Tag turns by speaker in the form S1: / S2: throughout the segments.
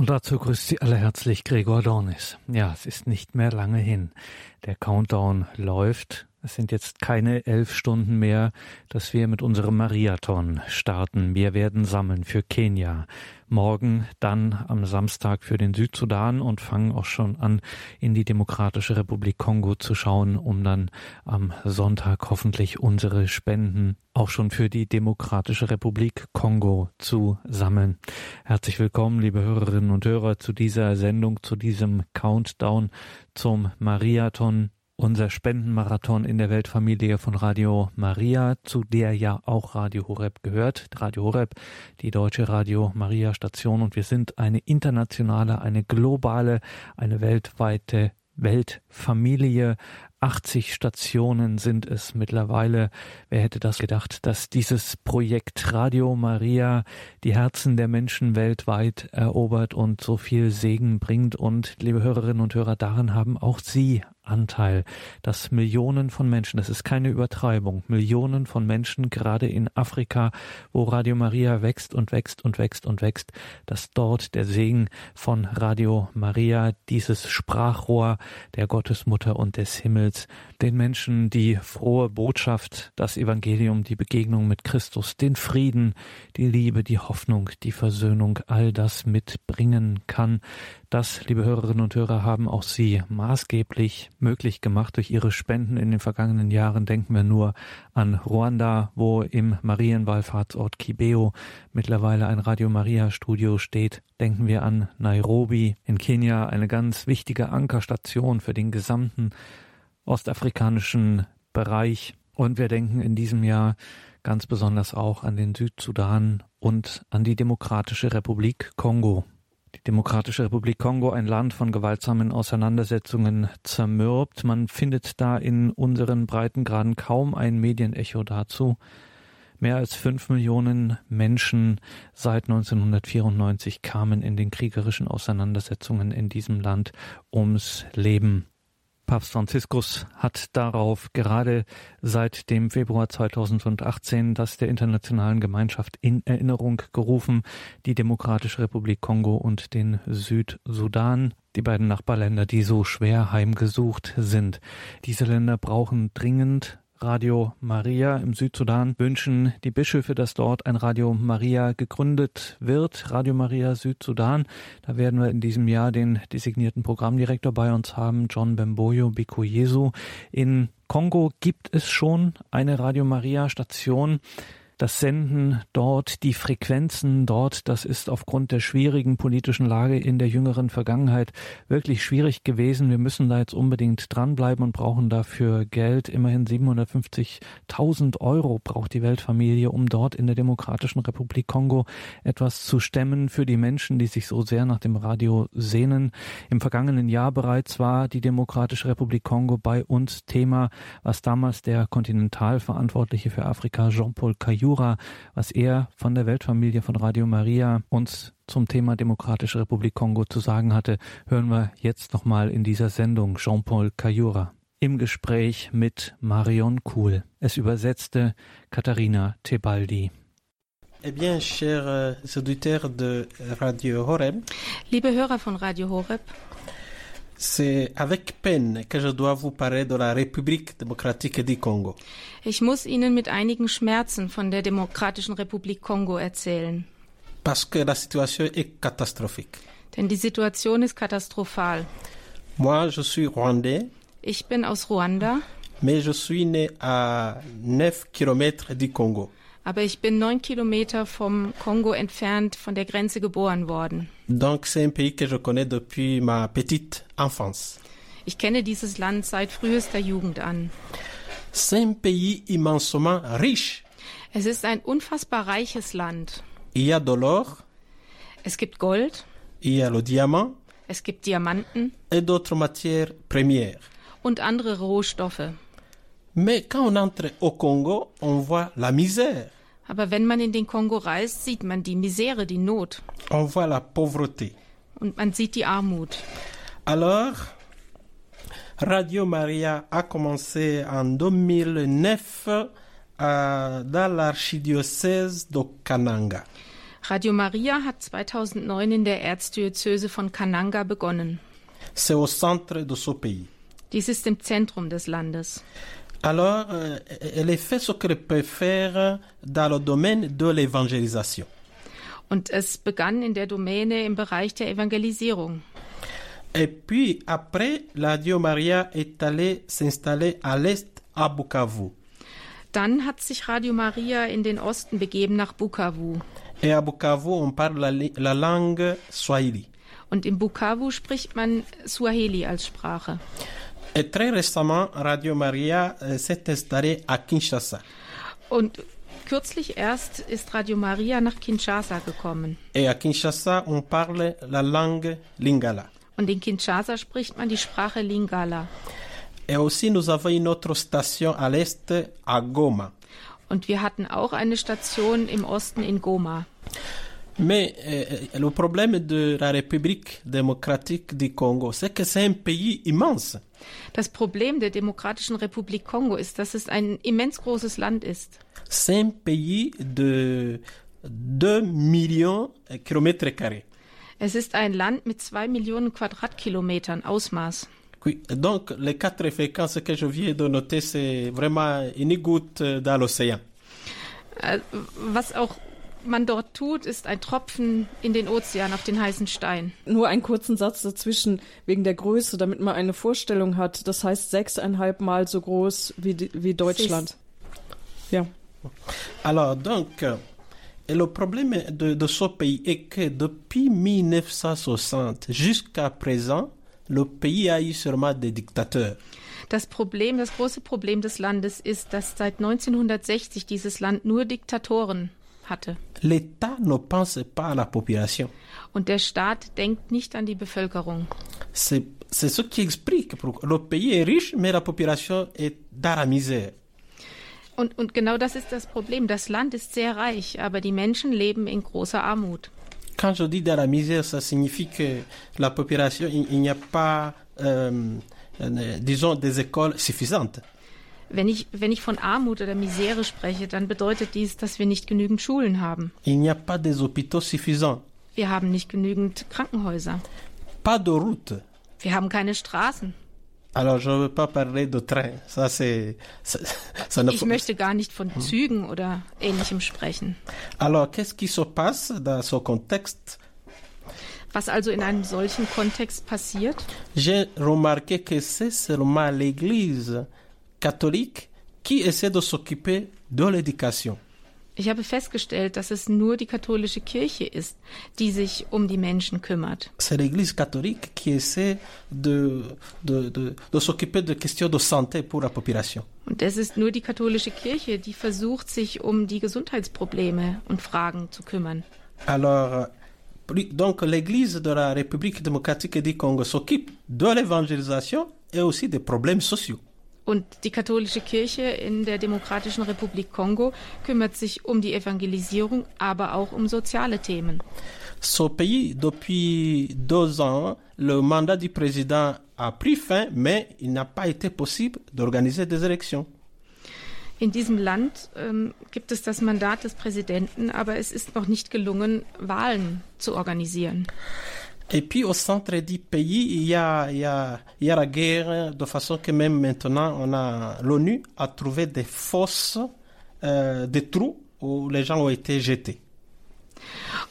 S1: Und dazu grüßt Sie alle herzlich Gregor Dornis. Ja, es ist nicht mehr lange hin. Der Countdown läuft. Es sind jetzt keine elf Stunden mehr, dass wir mit unserem Mariathon starten. Wir werden sammeln für Kenia. Morgen dann am Samstag für den Südsudan und fangen auch schon an, in die Demokratische Republik Kongo zu schauen, um dann am Sonntag hoffentlich unsere Spenden auch schon für die Demokratische Republik Kongo zu sammeln. Herzlich willkommen, liebe Hörerinnen und Hörer, zu dieser Sendung, zu diesem Countdown zum Mariathon unser Spendenmarathon in der Weltfamilie von Radio Maria, zu der ja auch Radio Horeb gehört. Radio Horeb, die deutsche Radio Maria Station und wir sind eine internationale, eine globale, eine weltweite Weltfamilie, 80 Stationen sind es mittlerweile. Wer hätte das gedacht, dass dieses Projekt Radio Maria die Herzen der Menschen weltweit erobert und so viel Segen bringt. Und liebe Hörerinnen und Hörer, darin haben auch Sie Anteil, dass Millionen von Menschen, das ist keine Übertreibung, Millionen von Menschen, gerade in Afrika, wo Radio Maria wächst und wächst und wächst und wächst, dass dort der Segen von Radio Maria, dieses Sprachrohr der Gottesmutter und des Himmels, den Menschen die frohe Botschaft, das Evangelium, die Begegnung mit Christus, den Frieden, die Liebe, die Hoffnung, die Versöhnung, all das mitbringen kann. Das, liebe Hörerinnen und Hörer, haben auch Sie maßgeblich möglich gemacht durch Ihre Spenden in den vergangenen Jahren. Denken wir nur an Ruanda, wo im Marienwallfahrtsort Kibeo mittlerweile ein Radio Maria Studio steht. Denken wir an Nairobi in Kenia, eine ganz wichtige Ankerstation für den gesamten ostafrikanischen Bereich. Und wir denken in diesem Jahr ganz besonders auch an den Südsudan und an die Demokratische Republik Kongo. Die Demokratische Republik Kongo, ein Land von gewaltsamen Auseinandersetzungen zermürbt. Man findet da in unseren Breitengraden kaum ein Medienecho dazu. Mehr als fünf Millionen Menschen seit 1994 kamen in den kriegerischen Auseinandersetzungen in diesem Land ums Leben. Papst Franziskus hat darauf gerade seit dem Februar 2018 das der internationalen Gemeinschaft in Erinnerung gerufen, die Demokratische Republik Kongo und den Südsudan, die beiden Nachbarländer, die so schwer heimgesucht sind. Diese Länder brauchen dringend Radio Maria im Südsudan wünschen die Bischöfe, dass dort ein Radio Maria gegründet wird. Radio Maria Südsudan. Da werden wir in diesem Jahr den designierten Programmdirektor bei uns haben, John Bemboyo Bikoyesu. In Kongo gibt es schon eine Radio Maria Station das Senden dort, die Frequenzen dort, das ist aufgrund der schwierigen politischen Lage in der jüngeren Vergangenheit wirklich schwierig gewesen. Wir müssen da jetzt unbedingt dranbleiben und brauchen dafür Geld. Immerhin 750.000 Euro braucht die Weltfamilie, um dort in der Demokratischen Republik Kongo etwas zu stemmen für die Menschen, die sich so sehr nach dem Radio sehnen. Im vergangenen Jahr bereits war die Demokratische Republik Kongo bei uns Thema, was damals der Kontinentalverantwortliche für Afrika Jean-Paul Caillou Jura, was er von der Weltfamilie von Radio Maria uns zum Thema Demokratische Republik Kongo zu sagen hatte, hören wir jetzt nochmal in dieser Sendung Jean-Paul Kayura im Gespräch mit Marion Kuhl. Es übersetzte Katharina Tebaldi.
S2: Eh bien, chers auditeurs de Radio Horeb.
S3: Liebe Hörer von Radio Horeb.
S2: C'est avec peine que je dois vous parler de la République démocratique du Congo.
S3: Ich muss Ihnen mit einigen Schmerzen von der Demokratischen Republik Kongo erzählen.
S2: Parce que la situation est catastrophique.
S3: Denn die Situation ist katastrophal.
S2: Moi, je suis rwandais.
S3: Ich bin aus Ruanda.
S2: Mais je suis né à 9 kilomètres du Congo.
S3: Aber ich bin neun Kilometer vom Kongo entfernt von der Grenze geboren worden.
S2: Donc c'est un pays que je connais depuis ma petite enfance.
S3: Ich kenne dieses Land seit frühester Jugend an.
S2: C'est un pays immensement riche.
S3: Es ist ein unfassbar reiches Land.
S2: Il y a de l'or.
S3: Es gibt Gold.
S2: Il y a le diamant.
S3: Es gibt Diamanten.
S2: Et d'autres matières premières.
S3: Und andere Rohstoffe.
S2: Mais quand on entre au Congo, on voit la misère.
S3: Aber wenn man in den Kongo reist, sieht man die Misere, die Not.
S2: On voit la pauvreté.
S3: Und man sieht die Armut.
S2: Alors, Radio Maria a commencé en 2009 euh, dans l'archidiocèse de Kananga.
S3: Radio Maria hat 2009 in der Erzdiözese von Kananga begonnen.
S2: C'est au centre de ce pays.
S3: Dies ist im Zentrum des Landes.
S2: Alors, euh, elle fait ce qu'elle peut faire dans le domaine de l'évangélisation.
S3: Und es begann in der Domäne im Bereich der Evangelisierung.
S2: Et puis, après, la Dio Maria est allée s'installer à l'est à Bukavu.
S3: Dann hat sich Radio Maria in den Osten begeben nach Bukavu.
S2: Et à Bukavu, on parle la, la langue Swahili.
S3: Und in Bukavu spricht man Swahili als Sprache.
S2: Et très récemment, Radio Maria euh, s'est installée à Kinshasa.
S3: Und kürzlich erst ist Radio Maria nach Kinshasa gekommen.
S2: Et à Kinshasa, on parle la langue Lingala.
S3: Und in Kinshasa spricht man die Sprache Lingala.
S2: Et aussi, nous avons une autre station à l'est, à Goma.
S3: Und wir hatten auch eine Station im Osten in Goma.
S2: Mais euh, le problème de la République démocratique du Congo, c'est que c'est un pays immense.
S3: Das Problem der Demokratischen Republik Kongo ist, dass es ein immens großes Land ist.
S2: C'est un pays de 2 millions de kilomètres carrés.
S3: Es ist ein Land mit zwei Millionen Quadratkilometern Ausmaß.
S2: Oui, donc les quatre fréquences que je viens de noter, c'est vraiment une goutte dans l'océan.
S3: Äh, Was auch man dort tut, ist ein Tropfen in den Ozean auf den heißen Stein.
S4: Nur einen kurzen Satz dazwischen wegen der Größe, damit man eine Vorstellung hat. Das heißt sechseinhalb Mal so groß wie, wie Deutschland. Ja.
S2: Alors, donc, euh, et le problème de, de ce pays est que depuis 1960 jusqu'à présent, le pays a eu seulement des dictateurs.
S3: Das Problem, das große Problem des Landes ist, dass seit 1960 dieses Land nur Diktatoren hatte.
S2: L'État ne pense pas à la population.
S3: Und der Staat denkt nicht an die Bevölkerung.
S2: C'est ce qui explique pourquoi le pays est riche, mais la population est dans la misère.
S3: Und, und genau das ist das Problem. Das Land ist sehr reich, aber die Menschen leben in großer Armut.
S2: Quand je dis dans la misère, ça signifie que la population, il, il n'y a pas, euh, euh, disons, des écoles suffisantes.
S3: Wenn ich, wenn ich von Armut oder Misere spreche, dann bedeutet dies, dass wir nicht genügend Schulen haben.
S2: Il n'y a pas des hôpitaux suffisants,
S3: Wir haben nicht genügend Krankenhäuser.
S2: pas de routes.
S3: Wir haben keine Straßen.
S2: Alors, je ne veux pas parler de train. Ça, c'est, ça, ça ne
S3: Ich möchte gar nicht von Zügen oder ähnlichem sprechen.
S2: Alors, qu'est-ce qui se passe dans ce contexte?
S3: Was also in einem solchen Kontext passiert?
S2: J'ai remarqué que c'est seulement l'Église catholique qui essaie de s'occuper de l'éducation.
S3: Ich habe festgestellt, dass es nur die katholische Kirche ist, die sich um die Menschen kümmert.
S2: C'est l'Église catholique qui essaie de, de, de, de s'occuper de questions de santé pour la population.
S3: Und es ist nur die katholische Kirche, die versucht, sich um die Gesundheitsprobleme und Fragen zu kümmern.
S2: Alors, donc l'Église de la République démocratique du Congo s'occupe de l'évangélisation et aussi des problèmes sociaux.
S3: Und die katholische Kirche in der Demokratischen Republik Kongo kümmert sich um die Evangelisierung, aber auch um soziale Themen.
S2: Ce pays, depuis deux ans, le mandat du président a pris fin, mais il n'a pas été possible d'organiser des élections.
S3: In diesem Land ähm, gibt es das Mandat des Präsidenten, aber es ist noch nicht gelungen, Wahlen zu organisieren.
S2: Et puis au centre du pays, il y a, il y a, il y a la guerre, de façon que même maintenant, on a, l'ONU a trouvé des fosses, euh, des trous où les gens ont été jetés.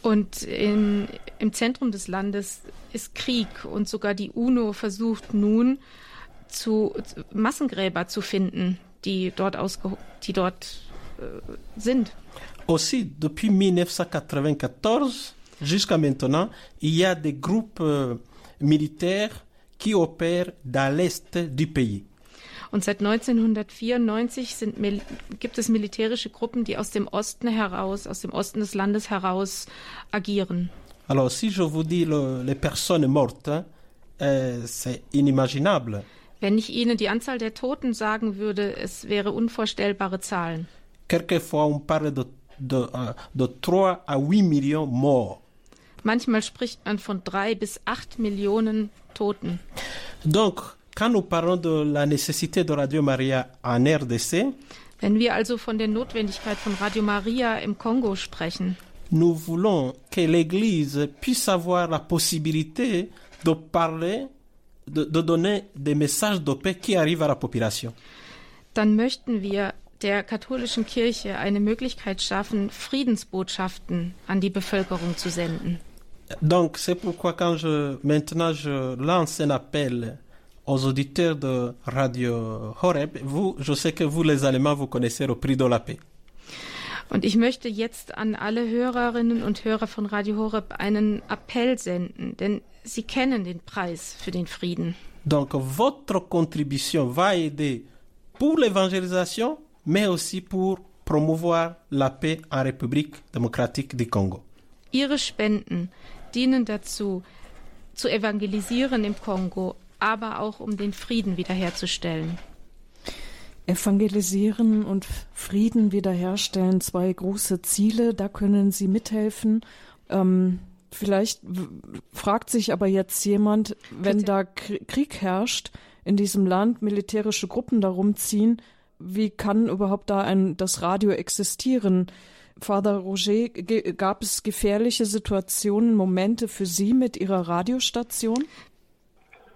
S3: Und in, im Zentrum des Landes ist Krieg und sogar die UNO versucht nun zu, zu Massengräber zu finden, die dort ausge, die dort äh, sind.
S2: Aussi, depuis 1994 jusqu'à maintenant, il y a des groupes euh, militaires qui opèrent dans l'est du pays.
S3: Und seit 1994 sind, gibt es militärische Gruppen, die aus dem Osten heraus, aus dem Osten des Landes heraus agieren.
S2: Alors, si je vous dis le- les personnes mortes, euh, c'est inimaginable.
S3: Wenn ich Ihnen die Anzahl der Toten sagen würde, es wäre unvorstellbare Zahlen.
S2: Quelquefois, on parle de, de, euh, de 3 à 8 millions morts.
S3: Manchmal spricht man von drei bis acht Millionen Toten.
S2: Donc, quand nous parlons de la nécessité de Radio Maria en RDC,
S3: Wenn wir also von der Notwendigkeit von Radio Maria im Kongo sprechen,
S2: nous voulons que l'Église puisse avoir la possibilité de parler, de, de donner des messages de paix qui arrivent à la population.
S3: Dann möchten wir der katholischen Kirche eine Möglichkeit schaffen, Friedensbotschaften an die Bevölkerung zu senden.
S2: Donc c'est pourquoi quand je maintenant je lance un appel aux auditeurs de Radio Horeb, vous, je sais que vous les Allemands vous connaissez le prix de la paix.
S3: Und ich möchte jetzt an alle Hörerinnen und Hörer von Radio Horeb einen Appell senden, denn sie kennen den Preis für den Frieden.
S2: Donc votre contribution va aider pour l'évangélisation, mais aussi pour promouvoir la paix en République démocratique du Congo.
S3: Ihre Spenden dienen dazu, zu evangelisieren im Kongo, aber auch um den Frieden wiederherzustellen.
S4: Evangelisieren und Frieden wiederherstellen, zwei große Ziele, da können Sie mithelfen. Ähm, vielleicht fragt sich aber jetzt jemand, wenn da Kr- Krieg herrscht in diesem Land, militärische Gruppen darum ziehen, wie kann überhaupt da ein, das Radio existieren? Father Roger, ge- gab es gefährliche Situationen, Momente für Sie mit Ihrer Radiostation?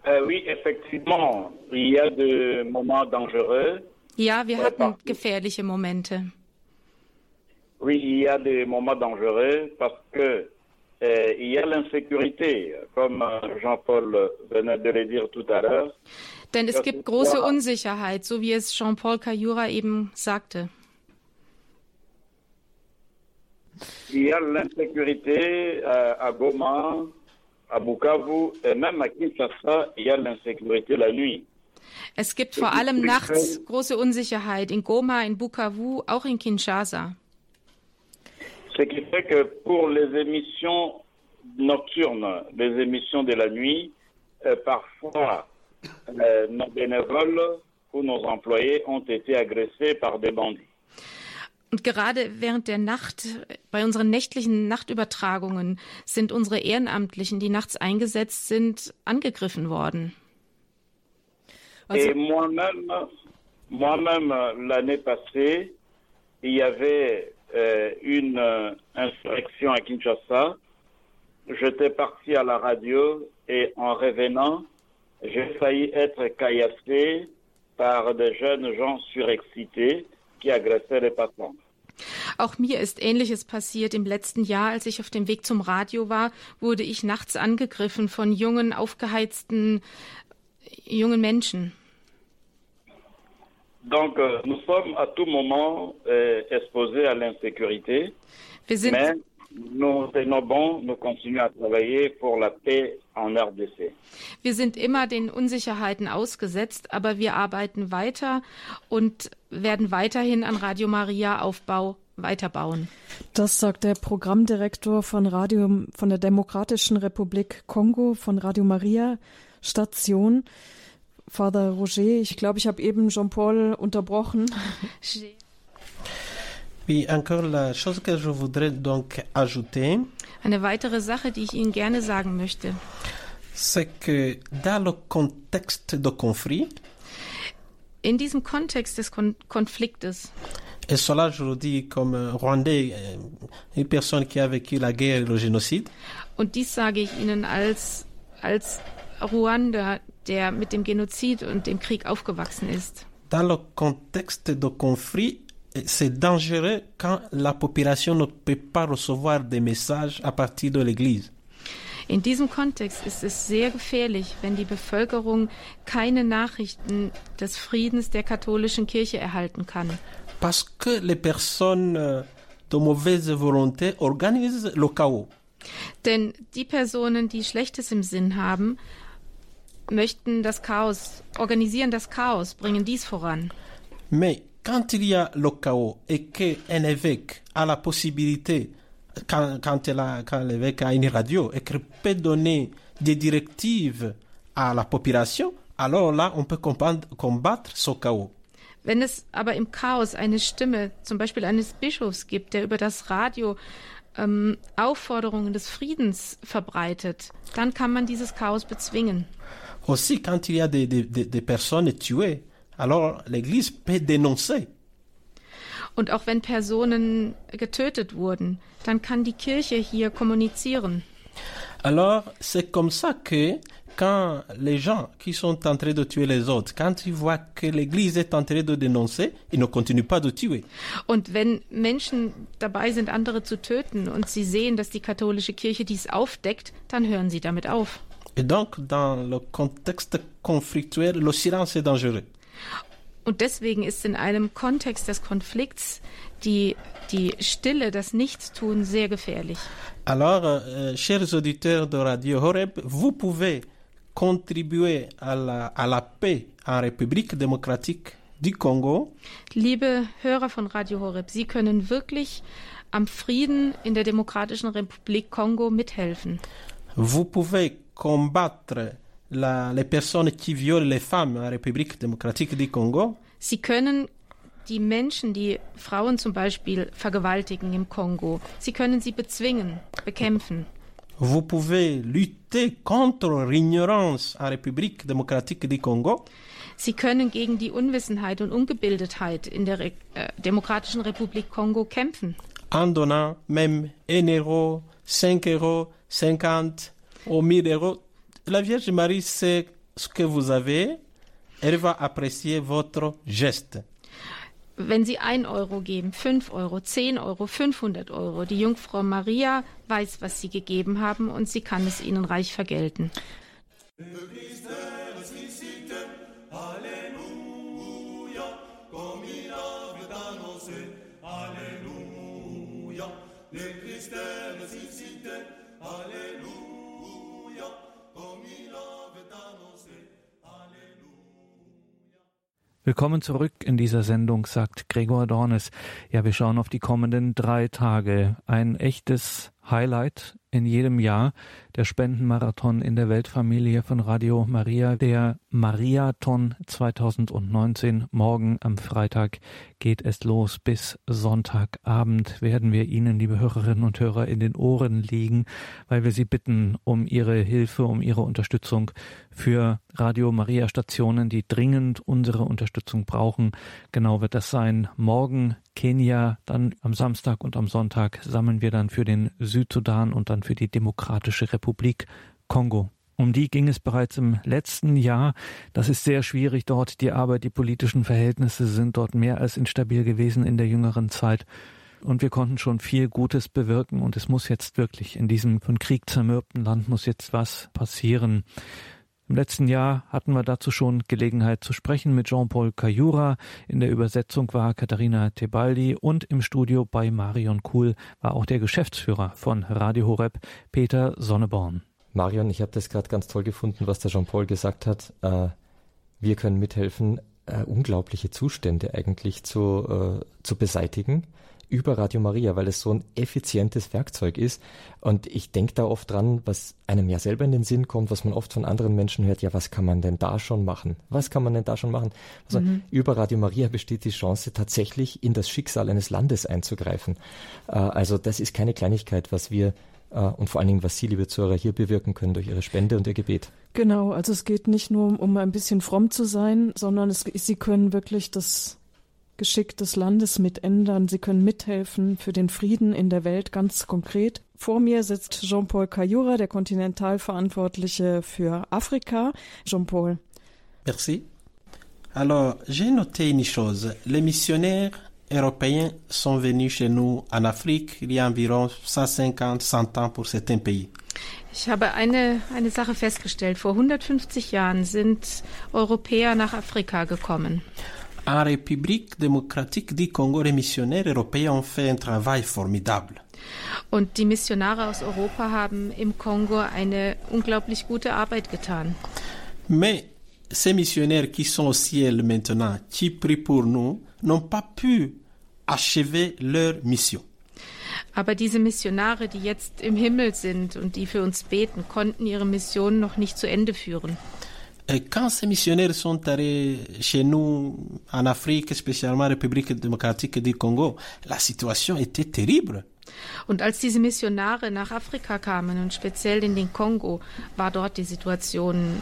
S5: Euh, oui, effectivement, il y a des moments dangereux.
S3: Ja, wir
S5: Ja,
S3: hatten gefährliche Momente.
S5: Oui, il y a des moments dangereux parce que euh, il y a l'insécurité, comme euh, Jean-Paul venait de le dire tout à l'heure.
S3: Denn es gibt große. Unsicherheit, so wie es Jean-Paul Cayura eben sagte.
S5: Il y a l'insécurité euh, à Goma, à Bukavu et même à Kinshasa, il y a l'insécurité la nuit.
S3: Es gibt vor allem nachts große Unsicherheit in Goma, in Bukavu, auch in Kinshasa.
S5: Ce qui fait que pour les émissions nocturnes, les émissions de la nuit, euh, parfois euh, nos bénévoles ou nos employés ont été agressés par des bandits.
S3: Und gerade während der Nacht, bei unseren nächtlichen Nachtübertragungen, sind unsere Ehrenamtlichen, die nachts eingesetzt sind, angegriffen worden.
S4: Also,
S5: Et moi-même, moi-même l'année passée, il y avait euh, une euh, insurrection à Kinshasa. J'étais parti à la radio et en revenant, j'ai failli être caillassé par des jeunes gens surexcités qui agressaient les passants.
S3: Auch mir ist Ähnliches passiert. Im letzten Jahr, als ich auf dem Weg zum Radio war, wurde ich nachts angegriffen von jungen, aufgeheizten jungen Menschen.
S5: Donc, euh, nous sommes à tout moment euh, exposés à l'insécurité,
S3: Wir sind,
S5: mais nous tenons bon, nous continuons à travailler pour la paix en RDC.
S3: wir sind immer den Unsicherheiten ausgesetzt, aber wir arbeiten weiter und werden weiterhin an Radio Maria Aufbau weiterbauen.
S4: Das sagt der Programmdirektor von Radio, von der Demokratischen Republik Kongo, von Radio Maria Station. Father Roger, ich glaube, ich habe eben Jean-Paul unterbrochen.
S2: Puis encore la chose que je voudrais donc ajouter,
S3: Eine weitere Sache, die ich Ihnen gerne sagen möchte.
S2: c'est que dans le contexte de conflit,
S3: In diesem Kontext des Kon Konfliktes,
S2: et cela je le dis comme euh, Rwandais, euh, une personne qui a vécu la guerre et le génocide,
S3: und dies sage ich Ihnen als, als Ruanda, der mit dem Genozid und dem Krieg aufgewachsen ist.
S2: dans le contexte de conflit, eh, c'est dangereux quand la population ne peut pas recevoir des messages à partir de l'Église.
S3: In diesem Kontext ist es sehr gefährlich, wenn die Bevölkerung keine Nachrichten des Friedens der katholischen Kirche erhalten kann.
S2: Parce que les personnes euh, de mauvaise volonté organisent le chaos.
S3: Denn die Personen, die Schlechtes im Sinn haben, möchten das Chaos, organisieren das Chaos, bringen dies voran.
S2: Mais quand il y a le chaos et qu'un évêque a la possibilité, quand, quand, quand l'évêque a une radio et qu'il peut donner des directives à la population, alors là, on peut combattre, ce chaos.
S3: Wenn es aber im Chaos eine Stimme, zum Beispiel eines Bischofs gibt, der über das Radio ähm, Aufforderungen des Friedens verbreitet, dann kann man dieses Chaos bezwingen.
S2: Aussi, quand il y a des, des- des personnes tuées, alors l'Église peut dénoncer.
S3: Und auch wenn Personen getötet wurden, dann kann die Kirche hier kommunizieren.
S2: Alors, c'est comme ça que quand les gens qui sont en train de tuer les autres, quand ils voient que l'Église est en train de dénoncer, ils ne continuent pas de tuer.
S3: Und wenn Menschen dabei sind, andere zu töten und sie sehen, dass die katholische Kirche dies aufdeckt, dann hören sie damit auf.
S2: Et donc, dans le contexte conflictuel, le silence est dangereux.
S3: Und deswegen ist in einem Kontext des Konflikts die, die Stille, das Nichtstun sehr gefährlich.
S2: Alors, euh, chers auditeurs de Radio Horeb, vous pouvez contribuer à la, à la paix en République démocratique du Congo
S3: Liebe Hörer von Radio Horeb, Sie können wirklich am Frieden in der Demokratischen Republik Kongo mithelfen.
S2: Vous pouvez combattre la- les personnes qui violent les femmes en République démocratique du Congo.
S3: Sie können die Menschen, die Frauen zum Beispiel vergewaltigen im Kongo, Sie können sie bezwingen, bekämpfen.
S2: Vous pouvez lutter contre l'ignorance en République démocratique du Congo.
S3: Sie können gegen die Unwissenheit und Ungebildetheit in der Re äh, Demokratischen Republik Kongo kämpfen.
S2: en donnant même 1 euro, 5 euros, 50 ou 1000 euros. La Vierge Marie sait ce que vous avez. Elle va apprécier votre geste.
S3: Wenn Sie 1 Euro geben, 5 Euro, 10 Euro, 500 Euro, die Jungfrau Maria weiß, was Sie gegeben haben und sie kann es Ihnen reich vergelten.
S1: Willkommen zurück in dieser Sendung, sagt Gregor Dornes. Ja, wir schauen auf die kommenden drei Tage. Ein echtes Highlight in jedem Jahr, der Spendenmarathon in der Weltfamilie von Radio Maria, der Mariathon 2019. Morgen am Freitag geht es los. Bis Sonntagabend werden wir Ihnen, liebe Hörerinnen und Hörer, in den Ohren liegen, weil wir Sie bitten um Ihre Hilfe, um Ihre Unterstützung für Radio Maria Stationen, die dringend unsere Unterstützung brauchen. Genau wird das sein. Morgen Kenia, dann am Samstag und am Sonntag sammeln wir dann für den Südsudan und dann für die Demokratische Republik Kongo. Um die ging es bereits im letzten Jahr. Das ist sehr schwierig dort. Die Arbeit, die politischen Verhältnisse sind dort mehr als instabil gewesen in der jüngeren Zeit. Und wir konnten schon viel Gutes bewirken. Und es muss jetzt wirklich in diesem von Krieg zermürbten Land muss jetzt was passieren. Im letzten Jahr hatten wir dazu schon Gelegenheit zu sprechen mit Jean-Paul Cayura. In der Übersetzung war Katharina Tebaldi und im Studio bei Marion Kuhl war auch der Geschäftsführer von Radio Horeb, Peter Sonneborn.
S6: Marion, ich habe das gerade ganz toll gefunden, was der Jean-Paul gesagt hat. Äh, wir können mithelfen, äh, unglaubliche Zustände eigentlich zu, äh, zu beseitigen über Radio Maria, weil es so ein effizientes Werkzeug ist. Und ich denke da oft dran, was einem ja selber in den Sinn kommt, was man oft von anderen Menschen hört, ja, was kann man denn da schon machen? Was kann man denn da schon machen? Also mhm. über Radio Maria besteht die Chance, tatsächlich in das Schicksal eines Landes einzugreifen. Äh, also das ist keine Kleinigkeit, was wir äh, und vor allen Dingen, was Sie, liebe Zuhörer, hier bewirken können durch Ihre Spende und Ihr Gebet.
S4: Genau, also es geht nicht nur um, um ein bisschen fromm zu sein, sondern es, Sie können wirklich das Geschick des Landes mitändern. Sie können mithelfen für den Frieden in der Welt ganz konkret. Vor mir sitzt Jean-Paul Cayura, der Kontinentalverantwortliche für Afrika. Jean-Paul.
S2: Merci. Alors, j'ai noté une chose. Les missionnaires européens sont venus chez nous en Afrique il y a environ 150, 100 ans pour certains pays.
S3: Ich habe eine, eine Sache festgestellt. Vor 150 Jahren sind Europäer nach Afrika gekommen.
S2: En République démocratique du Congo, les missionnaires européens ont fait un travail formidable.
S3: Und die Missionare aus Europa haben im Kongo eine unglaublich gute Arbeit getan.
S2: Mais ces missionnaires qui sont au ciel maintenant, qui prient pour nous, n'ont pas pu achever leur mission.
S3: Aber diese Missionare, die jetzt im Himmel sind und die für uns beten, konnten ihre Mission noch nicht zu Ende führen.
S2: Et quand ces missionnaires sont allés chez nous en Afrique, spécialement en République démocratique du Congo, la situation était terrible.
S3: Und als diese Missionare nach Afrika kamen und speziell in den Kongo, war dort die Situation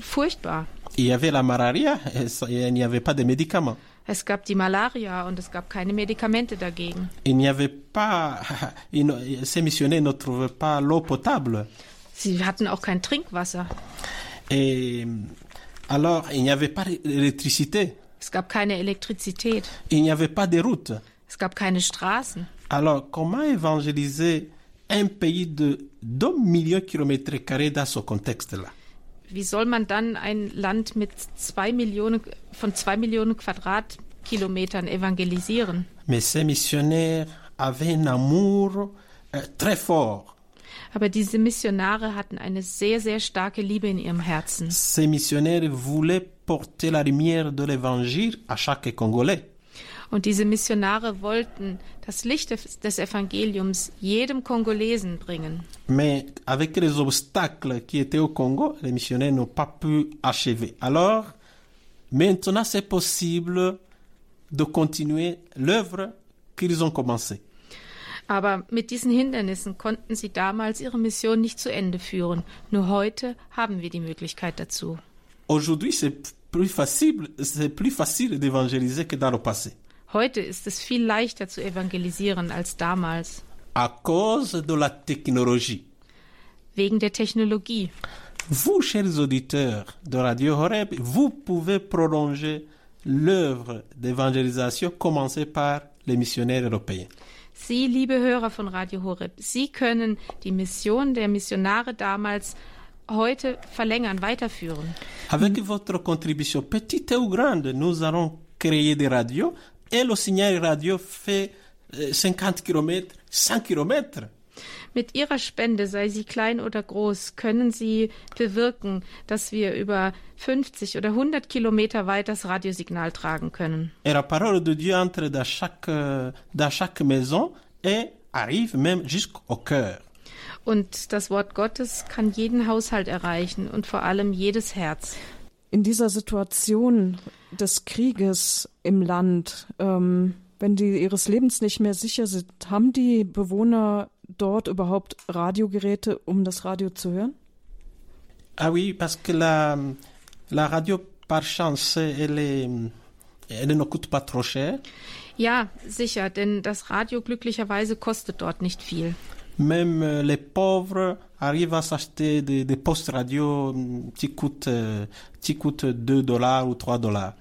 S3: furchtbar.
S2: Il y avait la malaria et il n'y avait pas de médicaments.
S3: Es gab die Malaria und es gab keine Medikamente dagegen.
S2: Il n'y avait pas, ne- ces missionnaires ne trouvaient pas l'eau potable.
S3: Sie hatten auch kein Trinkwasser.
S2: Et alors, il n'y avait pas d'électricité,
S3: Es gab keine Elektrizität.
S2: il n'y avait pas de route.
S3: Es gab keine Straßen.
S2: Alors, comment évangéliser un pays de 2 millions de kilomètres carrés dans ce contexte-là?
S3: Wie soll man dann ein Land mit zwei Millionen, von zwei Millionen Quadratkilometern evangelisieren?
S2: Mais ces missionnaires avaient un amour euh, très fort.
S3: Aber diese Missionare hatten eine sehr, sehr starke Liebe in ihrem Herzen.
S2: Ces missionnaires voulaient porter la lumière de l'évangile à chaque Congolais.
S3: Und diese Missionare wollten das Licht des Evangeliums jedem Kongolesen bringen.
S2: Mais avec les obstacles qui étaient au Congo, les missionnaires n'ont pas pu achever. Alors, maintenant, c'est possible de continuer l'œuvre qu'ils ont commencée.
S3: Aber mit diesen Hindernissen konnten sie damals ihre Mission nicht zu Ende führen. Nur heute haben wir die Möglichkeit dazu.
S2: Aujourd'hui, c'est plus facile, c'est plus facile d'évangéliser que dans le passé.
S3: Heute ist es viel leichter zu evangelisieren als damals,
S2: À cause de la technologie.
S3: wegen der Technologie.
S2: Vous, chers auditeurs de Radio Horeb, vous pouvez prolonger l'œuvre d'évangélisation commencée par les missionnaires européens.
S3: Sie, liebe Hörer von Radio Horeb, Sie können die Mission der Missionare damals heute verlängern, weiterführen.
S2: Avec votre contribution, petite ou grande, nous allons créer des radios et le signal radio fait euh, 50 km, 100 km.
S3: Mit Ihrer Spende, sei sie klein oder groß, können Sie bewirken, dass wir über 50 oder 100 Kilometer weit das Radiosignal tragen können.
S2: Et la parole de Dieu entre dans chaque, dans chaque maison et arrive même jusqu'au cœur.
S3: Und das Wort Gottes kann jeden Haushalt erreichen und vor allem jedes Herz.
S4: In dieser Situation des Krieges im Land, ähm, wenn die ihres Lebens nicht mehr sicher sind, haben die Bewohner dort überhaupt Radiogeräte, um das Radio zu hören?
S2: Ah oui, parce que la, la radio, par chance, elle, est, elle ne coûte pas trop cher.
S3: Ja, sicher, denn das Radio glücklicherweise kostet dort nicht viel.
S2: Même euh, les pauvres arrivent à s'acheter des, des postes radio hum, qui coûtent, euh, qui coûtent 2 dollars ou 3 dollars.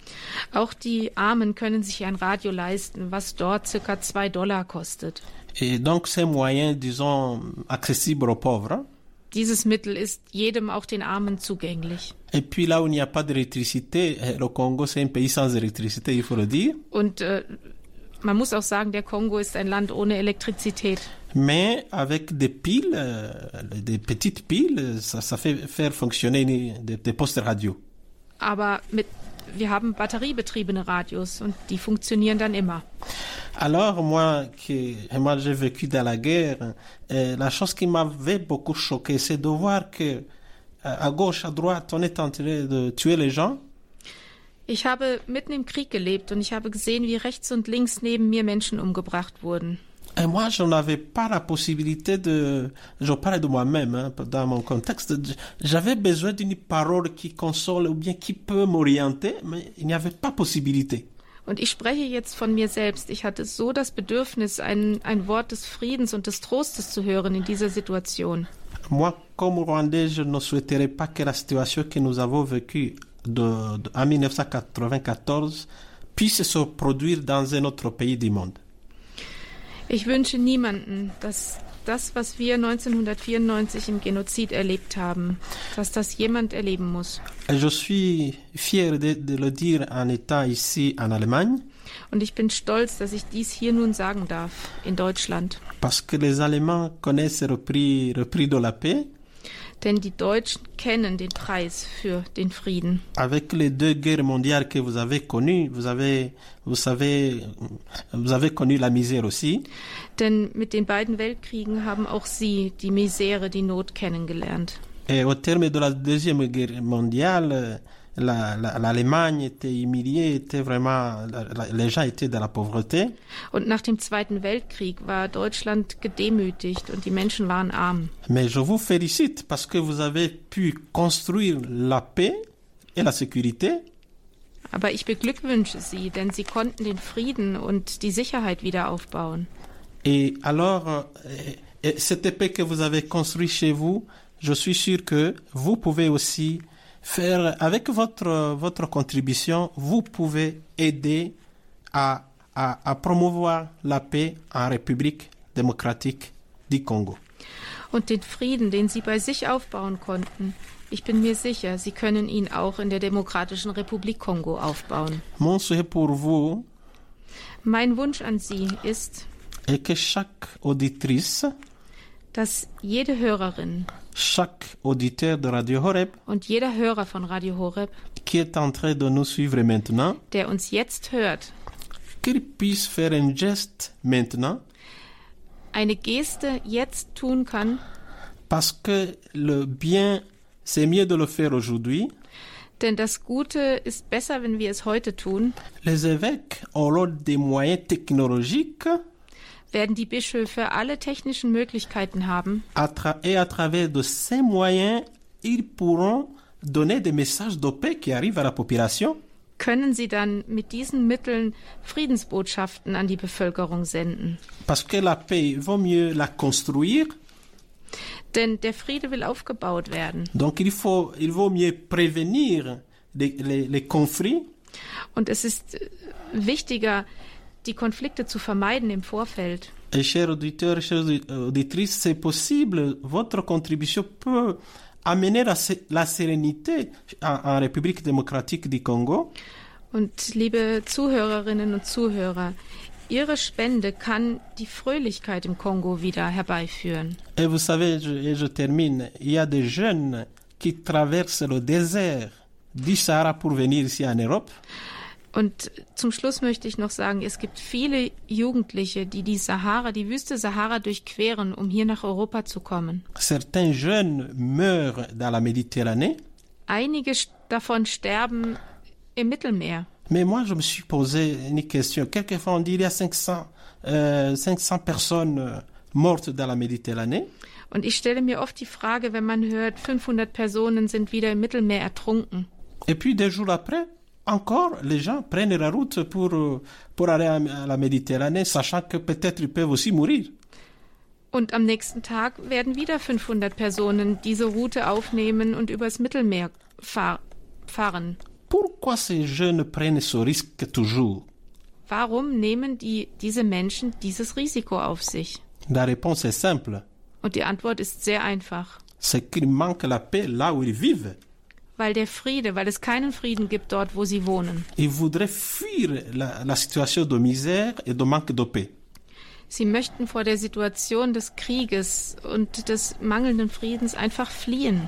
S3: Auch die Armen können sich ein Radio leisten, was dort circa zwei Dollar kostet.
S2: Et donc, c'est moyen, disons, accessible aux pauvres.
S3: Dieses Mittel ist jedem, auch den Armen, zugänglich.
S2: Et puis là où il n'y a pas d'électricité, eh, le Congo, c'est un pays sans électricité, il faut le dire.
S3: Und äh, man muss auch sagen, der Kongo ist ein Land ohne Elektrizität.
S2: Mais avec des piles, euh, des petites piles, ça, ça fait faire fonctionner des, des postes radio.
S3: Aber mit, wir haben batteriebetriebene Radios und die funktionieren dann immer.
S2: Alors moi, qui, moi j'ai vécu dans la guerre, euh, la chose qui m'avait beaucoup choqué, c'est de voir que euh, à gauche, à droite, on est en train de tuer les gens.
S3: Ich habe mitten im Krieg gelebt und ich habe gesehen, wie rechts und links neben mir Menschen umgebracht wurden.
S2: Et moi, je n'avais pas la possibilité de... Je parle de moi-même, hein, dans mon contexte. J'avais besoin d'une parole qui console ou bien qui peut m'orienter, mais il n'y avait pas possibilité.
S3: Und ich spreche jetzt von mir selbst. Ich hatte so das Bedürfnis, ein, ein Wort des Friedens und des Trostes zu hören in dieser Situation.
S2: Moi, comme Rwandais, je ne souhaiterais pas que la situation que nous avons vécue de, de- en 1994 puisse se produire dans un autre pays du monde.
S3: Ich wünsche niemanden, dass das, was wir 1994 im Genozid erlebt haben, dass das jemand erleben muss.
S2: Je suis fier de, de le dire en étant ici en Allemagne,
S3: Und ich bin stolz, dass ich dies hier nun sagen darf, in Deutschland.
S2: parce que les Allemands connaissent le prix, le prix de la paix.
S3: Denn die Deutschen kennen den Preis für den Frieden.
S2: Avec les deux guerres mondiales que vous avez connues, vous avez, vous savez, vous avez connu la misère aussi.
S3: Denn mit den beiden Weltkriegen haben auch sie die Misere, die Not kennengelernt.
S2: Et au terme de la deuxième guerre mondiale, la- la- l'Allemagne était humiliée, était vraiment, la- la- les gens étaient dans la pauvreté.
S3: Und nach dem Zweiten Weltkrieg war Deutschland gedemütigt und die Menschen waren arm.
S2: Mais je vous félicite parce que vous avez pu construire la paix et la sécurité
S3: Aber ich beglückwünsche Sie, denn Sie konnten den Frieden und die Sicherheit wieder aufbauen.
S2: Et alors, euh, cette paix que vous avez construite chez vous, je suis sûr que vous pouvez aussi faire, avec votre, votre contribution, vous pouvez aider à, à, à promouvoir la paix en République démocratique du Congo.
S3: Und den Frieden, den Sie bei sich aufbauen konnten, ich bin mir sicher, Sie können ihn auch in der Demokratischen Republik Kongo aufbauen.
S2: Mon souhait pour vous
S3: Mein Wunsch an Sie ist,
S2: est que chaque auditrice,
S3: dass jede Hörerin
S2: chaque auditeur de Radio Horeb
S3: und jeder Hörer von Radio Horeb,
S2: qui est en train de nous suivre maintenant,
S3: der uns jetzt hört,
S2: qu'il puisse faire un geste maintenant
S3: eine Geste jetzt tun kann,
S2: parce que le bien, c'est mieux de le faire aujourd'hui.
S3: denn das Gute ist besser, wenn wir es heute tun,
S2: Les évêques auront des moyens technologiques
S3: werden die Bischöfe alle technischen Möglichkeiten haben,
S2: et à travers de ces moyens, ils pourront donner des messages de paix qui arrivent à la population.
S3: können sie dann mit diesen Mitteln Friedensbotschaften an die Bevölkerung senden.
S2: Parce que la paix, vaut mieux la construire.
S3: Denn der Friede will aufgebaut werden.
S2: Donc il, faut, il vaut mieux prévenir les, les- les conflits
S3: Und es ist äh, wichtiger, die Konflikte zu vermeiden im Vorfeld.
S2: Et chers auditeurs, chers audi- auditrices, c'est possible, votre contribution peut amener la, sé- la sérénité en, en République démocratique du Congo.
S3: Und liebe Zuhörerinnen und Zuhörer, Ihre Spende kann die Fröhlichkeit im Kongo wieder herbeiführen.
S2: Et vous savez, je, je termine, il y a des jeunes qui traversent le désert du Sahara pour venir ici en Europe.
S3: Und zum Schluss möchte ich noch sagen, es gibt viele Jugendliche, die die Sahara, die Wüste Sahara durchqueren, um hier nach Europa zu kommen.
S2: Certains jeunes meurent dans la Méditerranée.
S3: Einige davon sterben im Mittelmeer.
S2: Mais moi, je me suis posé une question. Quelquefois, on dit il y a 500, euh, 500 personnes euh, mortes dans la Méditerranée.
S3: Und ich stelle mir oft die Frage, wenn man hört, 500 Personen sind wieder im Mittelmeer ertrunken.
S2: Et puis, des jours après, encore, les gens prennent la route pour, pour aller à, à la Méditerranée, sachant que peut-être ils peuvent aussi mourir.
S3: Und am nächsten Tag werden wieder 500 Personen diese Route aufnehmen und übers Mittelmeer fahr fahren.
S2: Pourquoi ces jeunes prennent ce risque toujours
S3: Warum nehmen die, diese Menschen dieses Risiko auf sich?
S2: La réponse est simple.
S3: Und die Antwort ist sehr einfach.
S2: C'est qu'il manque la paix là où ils vivent.
S3: Weil der Friede, weil es keinen Frieden gibt dort, wo sie wohnen.
S2: La, la.
S3: Sie möchten vor der Situation des Krieges und des mangelnden Friedens einfach fliehen.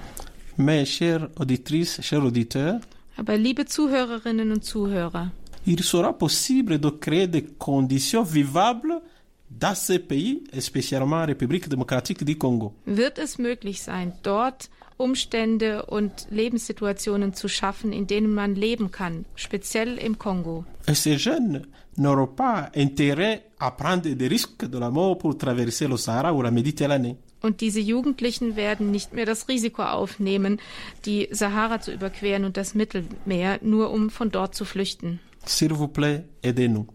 S2: Mais, chères auditrices, chers auditeurs,
S3: Aber liebe Zuhörerinnen und Zuhörer,
S2: il sera possible de créer des conditions vivables dans ces pays, et spécialement en République démocratique du Congo.
S3: wird es möglich sein, dort Umstände und Lebenssituationen zu schaffen, in denen man leben kann, speziell im Kongo.
S2: Et ces jeunes n'auront pas intérêt à prendre des risques de la mort pour traverser le Sahara ou la Méditerranée.
S3: Und diese Jugendlichen werden nicht mehr das Risiko aufnehmen, die Sahara zu überqueren und das Mittelmeer, nur um von dort zu flüchten.
S2: S'il vous plaît, aidez-nous.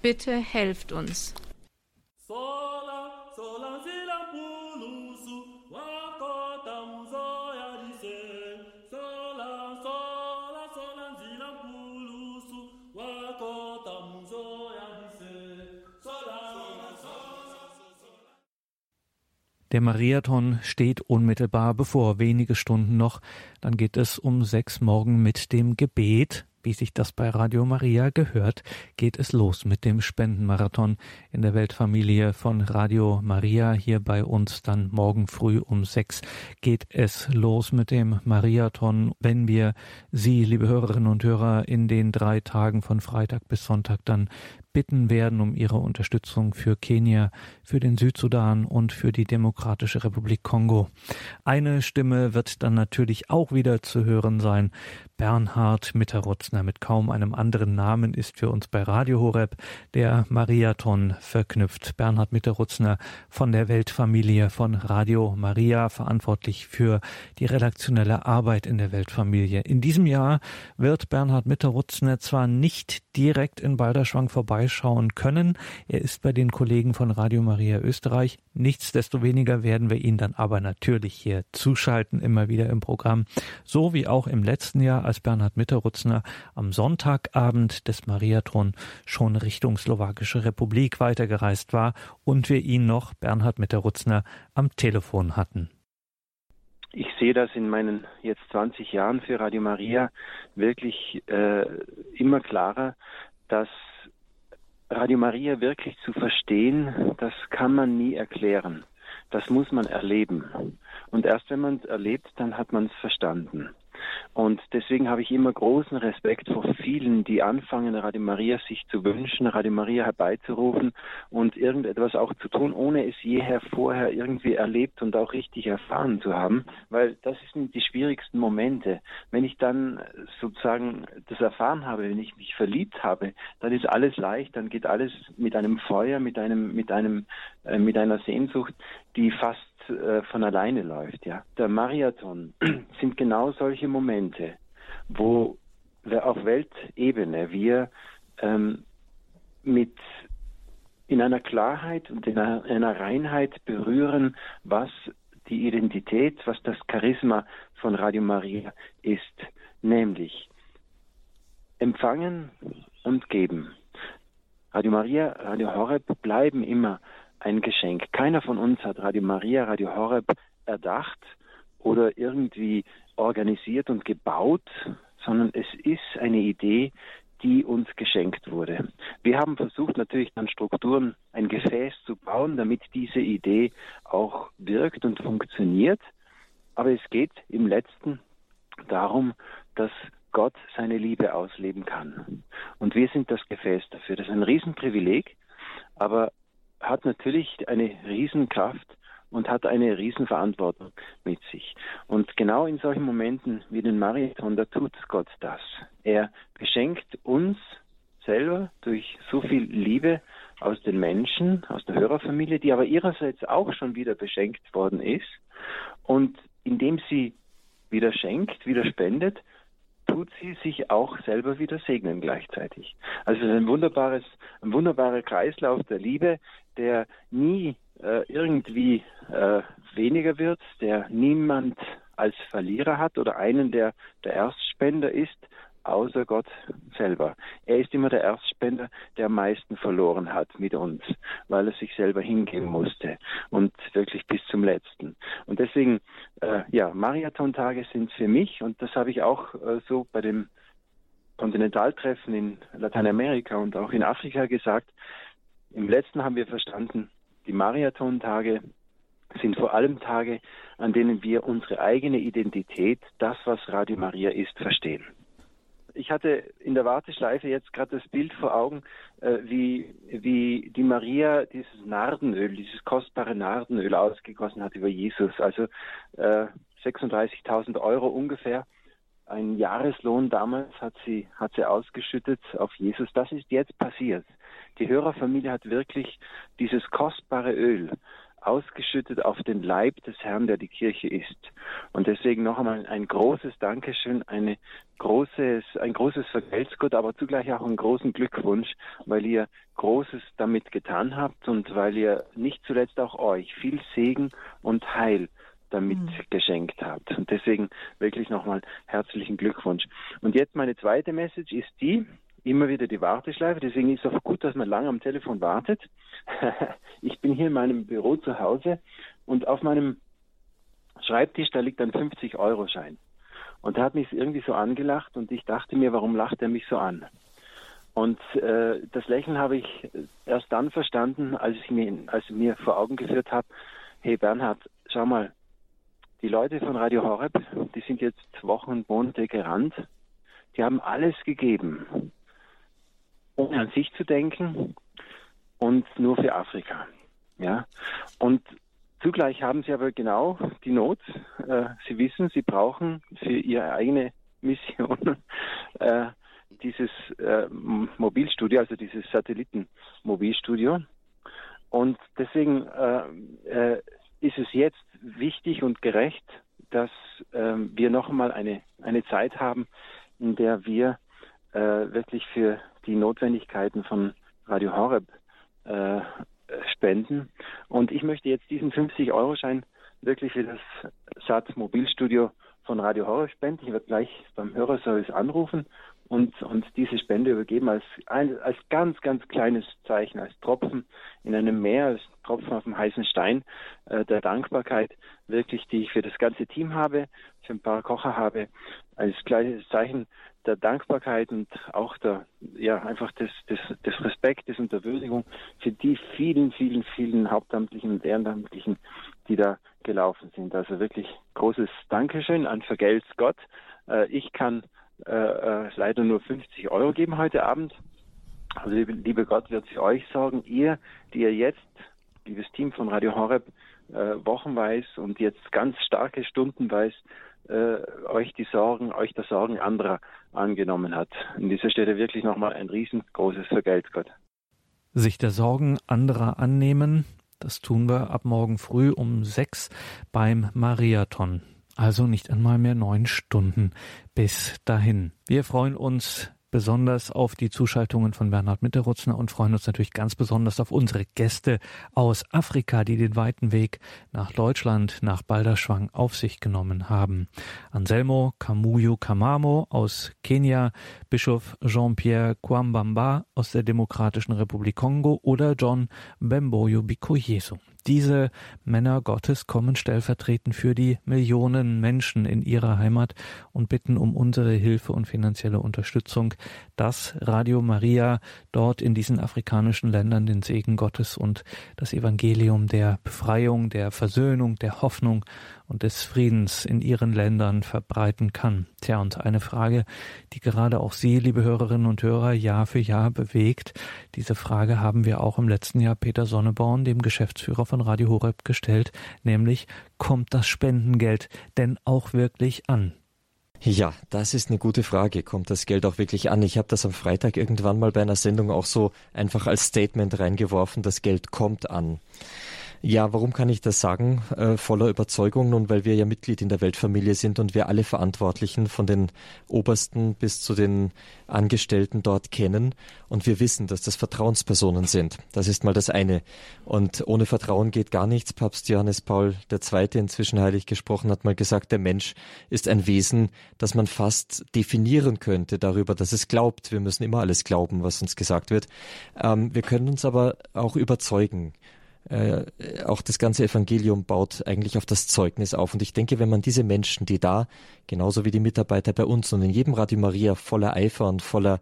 S3: Bitte helft uns.
S1: Der Mariathon steht unmittelbar bevor, wenige Stunden noch. Dann geht es um sechs morgen mit dem Gebet. Wie sich das bei Radio Maria gehört, geht es los mit dem Spendenmarathon in der Weltfamilie von Radio Maria. Hier bei uns dann morgen früh um sechs geht es los mit dem Mariathon. Wenn wir Sie, liebe Hörerinnen und Hörer, in den drei Tagen von Freitag bis Sonntag dann bitten werden um ihre Unterstützung für Kenia, für den Südsudan und für die Demokratische Republik Kongo. Eine Stimme wird dann natürlich auch wieder zu hören sein. Bernhard Mitterrutz Mitterutzner mit kaum einem anderen Namen ist für uns bei Radio Horeb der Mariathon verknüpft. Bernhard Mitterutzner von der Weltfamilie von Radio Maria, verantwortlich für die redaktionelle Arbeit in der Weltfamilie. In diesem Jahr wird Bernhard Mitterutzner zwar nicht direkt in Balderschwang vorbeischauen können, er ist bei den Kollegen von Radio Maria Österreich. Nichtsdestoweniger werden wir ihn dann aber natürlich hier zuschalten, immer wieder im Programm, so wie auch im letzten Jahr, als Bernhard Mitterutzner am Sonntagabend des Mariathon schon Richtung Slowakische Republik weitergereist war und wir ihn noch, Bernhard Mitterutzner, am Telefon hatten.
S7: Ich sehe das in meinen jetzt 20 Jahren für Radio Maria wirklich äh, immer klarer, dass Radio Maria wirklich zu verstehen, das kann man nie erklären. Das muss man erleben. Und erst wenn man es erlebt, dann hat man es verstanden. Und deswegen habe ich immer großen Respekt vor vielen, die anfangen, Radio Maria sich zu wünschen, Radio Maria herbeizurufen und irgendetwas auch zu tun, ohne es jeher vorher irgendwie erlebt und auch richtig erfahren zu haben, weil das sind die schwierigsten Momente. Wenn ich dann sozusagen das erfahren habe, wenn ich mich verliebt habe, dann ist alles leicht, dann geht alles mit einem Feuer, mit einem, mit einem, äh, mit einer Sehnsucht, die fast äh, von alleine läuft. Ja, der Marathon sind genau solche Momente, wo auf Weltebene wir ähm, mit in einer Klarheit und in einer, einer Reinheit berühren, was die Identität, was das Charisma von Radio Maria ist, nämlich empfangen und geben. Radio Maria, Radio Horeb bleiben immer ein Geschenk. Keiner von uns hat Radio Maria, Radio Horeb erdacht oder irgendwie organisiert und gebaut, sondern es ist eine Idee, die uns geschenkt wurde. Wir haben versucht natürlich dann Strukturen, ein Gefäß zu bauen, damit diese Idee auch wirkt und funktioniert. Aber es geht im letzten darum, dass Gott seine Liebe ausleben kann. Und wir sind das Gefäß dafür. Das ist ein Riesenprivileg, aber hat natürlich eine Riesenkraft und hat eine Riesenverantwortung mit sich. Und genau in solchen Momenten wie den Marathon, da tut Gott das. Er beschenkt uns selber durch so viel Liebe aus den Menschen, aus der Hörerfamilie, die aber ihrerseits auch schon wieder beschenkt worden ist. Und indem sie wieder schenkt, wieder spendet, tut sie sich auch selber wieder segnen gleichzeitig. Also es ist ein wunderbares, ein wunderbarer Kreislauf der Liebe, der nie äh, irgendwie äh, weniger wird, der niemand als Verlierer hat oder einen, der der Erstspender ist, außer Gott selber. Er ist immer der Erstspender, der am meisten verloren hat mit uns, weil er sich selber hingeben musste und wirklich bis zum letzten. Und deswegen, äh, ja, Marathontage sind für mich und das habe ich auch äh, so bei dem Kontinentaltreffen in Lateinamerika und auch in Afrika gesagt. Im letzten haben wir verstanden, die Marathontage sind vor allem Tage, an denen wir unsere eigene Identität, das, was Radio Maria ist, verstehen ich hatte in der Warteschleife jetzt gerade das Bild vor Augen, äh, wie, wie die Maria dieses Nardenöl, dieses kostbare Nardenöl ausgegossen hat über Jesus. Also äh, 36.000 Euro ungefähr. Ein Jahreslohn damals hat sie, hat sie ausgeschüttet auf Jesus. Das ist jetzt passiert. Die Hörerfamilie hat wirklich dieses kostbare Öl ausgeschüttet auf den Leib des Herrn, der die Kirche ist. Und deswegen noch einmal ein großes Dankeschön, eine großes, ein großes Vergelt's aber zugleich auch einen großen Glückwunsch, weil ihr Großes damit getan habt und weil ihr nicht zuletzt auch euch viel Segen und Heil damit mhm. geschenkt habt. Und deswegen wirklich nochmal herzlichen Glückwunsch. Und jetzt meine zweite Message ist die, immer wieder die Warteschleife. Deswegen ist es auch gut, dass man lange am Telefon wartet. ich bin hier in meinem Büro zu Hause und auf meinem Schreibtisch, da liegt ein 50-Euro-Schein. Und er hat mich irgendwie so angelacht und ich dachte mir, warum lacht er mich so an? Und äh, das Lächeln habe ich erst dann verstanden, als ich mir, als ich mir vor Augen geführt habe, hey Bernhard, schau mal, die Leute von Radio Horeb, die sind jetzt Wochen und Monate gerannt, die haben alles gegeben ohne an sich zu denken und nur für Afrika. Ja, und zugleich haben sie aber genau die Not. Äh, sie wissen, sie brauchen für ihre eigene Mission äh, dieses äh, Mobilstudio, also dieses Satellitenmobilstudio. Und deswegen äh, äh, ist es jetzt wichtig und gerecht, dass äh, wir noch einmal eine, eine Zeit haben, in der wir äh, wirklich für die Notwendigkeiten von Radio Horeb äh, spenden. Und ich möchte jetzt diesen 50-Euro-Schein wirklich für das SAT Mobilstudio von Radio Horeb spenden. Ich werde gleich beim Hörerservice anrufen und, und diese Spende übergeben als, ein, als ganz, ganz kleines Zeichen, als Tropfen in einem Meer, als Tropfen auf dem heißen Stein äh, der Dankbarkeit, wirklich, die ich für das ganze Team habe, für ein paar Kocher habe, als kleines Zeichen der Dankbarkeit und auch der, ja, einfach des, des, des Respektes und der Würdigung für die vielen, vielen, vielen Hauptamtlichen und Ehrenamtlichen, die da gelaufen sind. Also wirklich großes Dankeschön an Vergelt's Gott. Äh, ich kann äh, äh, leider nur 50 Euro geben heute Abend. Also liebe, liebe Gott wird es euch sorgen, ihr, die ihr jetzt, liebes Team von Radio Horeb, äh, wochenweise und jetzt ganz starke Stundenweise äh, euch die Sorgen, euch der Sorgen anderer angenommen hat. An dieser Stelle wirklich nochmal ein riesengroßes Vergelt Gott.
S1: Sich der Sorgen anderer annehmen, das tun wir ab morgen früh um sechs beim Mariathon. Also nicht einmal mehr neun Stunden bis dahin. Wir freuen uns besonders auf die Zuschaltungen von Bernhard Mitterutzner und freuen uns natürlich ganz besonders auf unsere Gäste aus Afrika, die den weiten Weg nach Deutschland, nach Balderschwang auf sich genommen haben. Anselmo Kamuyu Kamamo aus Kenia, Bischof Jean-Pierre Kwambamba aus der Demokratischen Republik Kongo oder John Bemboyo Bikoyesu. Diese Männer Gottes kommen stellvertretend für die Millionen Menschen in ihrer Heimat und bitten um unsere Hilfe und finanzielle Unterstützung, dass Radio Maria dort in diesen afrikanischen Ländern den Segen Gottes und das Evangelium der Befreiung, der Versöhnung, der Hoffnung und des Friedens in ihren Ländern verbreiten kann. Tja, und eine Frage, die gerade auch Sie, liebe Hörerinnen und Hörer, Jahr für Jahr bewegt. Diese Frage haben wir auch im letzten Jahr Peter Sonneborn, dem Geschäftsführer von Radio Horeb, gestellt, nämlich, kommt das Spendengeld denn auch wirklich an?
S6: Ja, das ist eine gute Frage. Kommt das Geld auch wirklich an? Ich habe das am Freitag irgendwann mal bei einer Sendung auch so einfach als Statement reingeworfen, das Geld kommt an. Ja, warum kann ich das sagen? Äh, voller Überzeugung, nun, weil wir ja Mitglied in der Weltfamilie sind und wir alle Verantwortlichen von den Obersten bis zu den Angestellten dort kennen und wir wissen, dass das Vertrauenspersonen sind. Das ist mal das eine. Und ohne Vertrauen geht gar nichts. Papst Johannes Paul II. inzwischen heilig gesprochen hat mal gesagt, der Mensch ist ein Wesen, das man fast definieren könnte darüber, dass es glaubt. Wir müssen immer alles glauben, was uns gesagt wird. Ähm, wir können uns aber auch überzeugen äh, auch das ganze Evangelium baut eigentlich auf das Zeugnis auf. Und ich denke, wenn man diese Menschen, die da, genauso wie die Mitarbeiter bei uns und in jedem Radio Maria voller Eifer und voller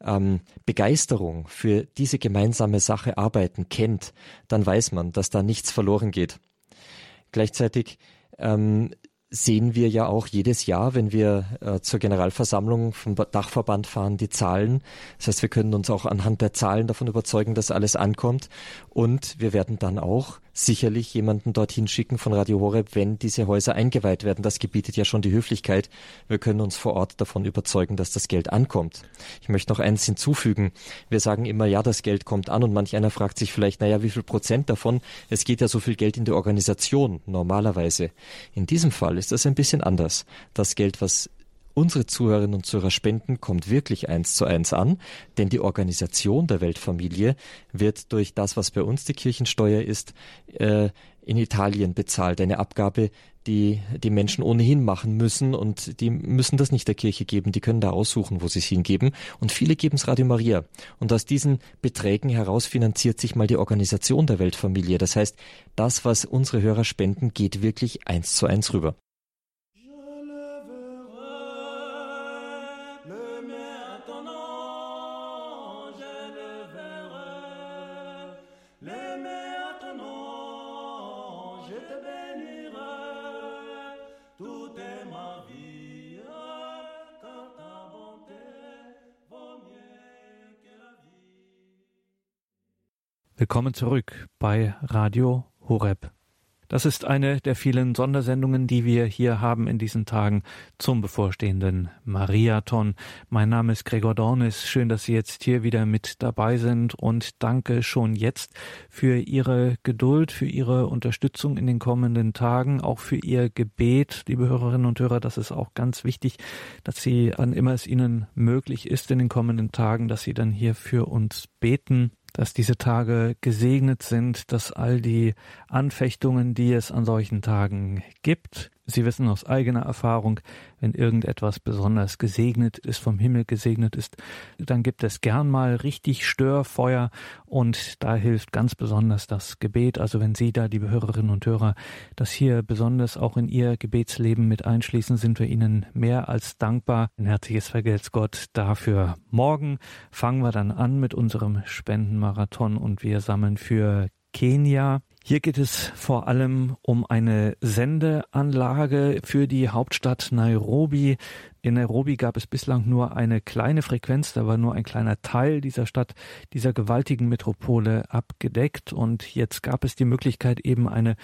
S6: ähm, Begeisterung für diese gemeinsame Sache arbeiten, kennt, dann weiß man, dass da nichts verloren geht. Gleichzeitig ähm, sehen wir ja auch jedes Jahr, wenn wir äh, zur Generalversammlung vom Dachverband fahren, die Zahlen. Das heißt, wir können uns auch anhand der Zahlen davon überzeugen, dass alles ankommt. Und wir werden dann auch sicherlich jemanden dorthin schicken von Radio Horeb, wenn diese Häuser eingeweiht werden. Das gebietet ja schon die Höflichkeit. Wir können uns vor Ort davon überzeugen, dass das Geld ankommt. Ich möchte noch eins hinzufügen. Wir sagen immer, ja, das Geld kommt an und manch einer fragt sich vielleicht, naja, wie viel Prozent davon? Es geht ja so viel Geld in die Organisation normalerweise. In diesem Fall ist das ein bisschen anders. Das Geld, was Unsere Zuhörerinnen und Zuhörer spenden, kommt wirklich eins zu eins an, denn die Organisation der Weltfamilie wird durch das, was bei uns die Kirchensteuer ist, äh, in Italien bezahlt. Eine Abgabe, die die Menschen ohnehin machen müssen und die müssen das nicht der Kirche geben. Die können da aussuchen, wo sie es hingeben. Und viele geben es Radio Maria. Und aus diesen Beträgen heraus finanziert sich mal die Organisation der Weltfamilie. Das heißt, das, was unsere Hörer spenden, geht wirklich eins zu eins rüber.
S1: Willkommen zurück bei Radio Horeb. Das ist eine der vielen Sondersendungen, die wir hier haben in diesen Tagen zum bevorstehenden Mariathon. Mein Name ist Gregor Dornis. Schön, dass Sie jetzt hier wieder mit dabei sind und danke schon jetzt für Ihre Geduld, für Ihre Unterstützung in den kommenden Tagen, auch für Ihr Gebet, liebe Hörerinnen und Hörer. Das ist auch ganz wichtig, dass Sie, wann immer es Ihnen möglich ist in den kommenden Tagen, dass Sie dann hier für uns beten dass diese Tage gesegnet sind, dass all die Anfechtungen, die es an solchen Tagen gibt, Sie wissen aus eigener Erfahrung, wenn irgendetwas besonders gesegnet ist, vom Himmel gesegnet ist, dann gibt es gern mal richtig Störfeuer und da hilft ganz besonders das Gebet. Also wenn Sie da, liebe Hörerinnen und Hörer, das hier besonders auch in Ihr Gebetsleben mit einschließen, sind wir Ihnen mehr als dankbar. Ein herzliches Vergelt's Gott dafür. Morgen fangen wir dann an mit unserem Spendenmarathon und wir sammeln für Kenia hier geht es vor allem um eine Sendeanlage für die Hauptstadt Nairobi. In Nairobi gab es bislang nur eine kleine Frequenz, da war nur ein kleiner Teil dieser Stadt, dieser gewaltigen Metropole abgedeckt und jetzt gab es die Möglichkeit eben eine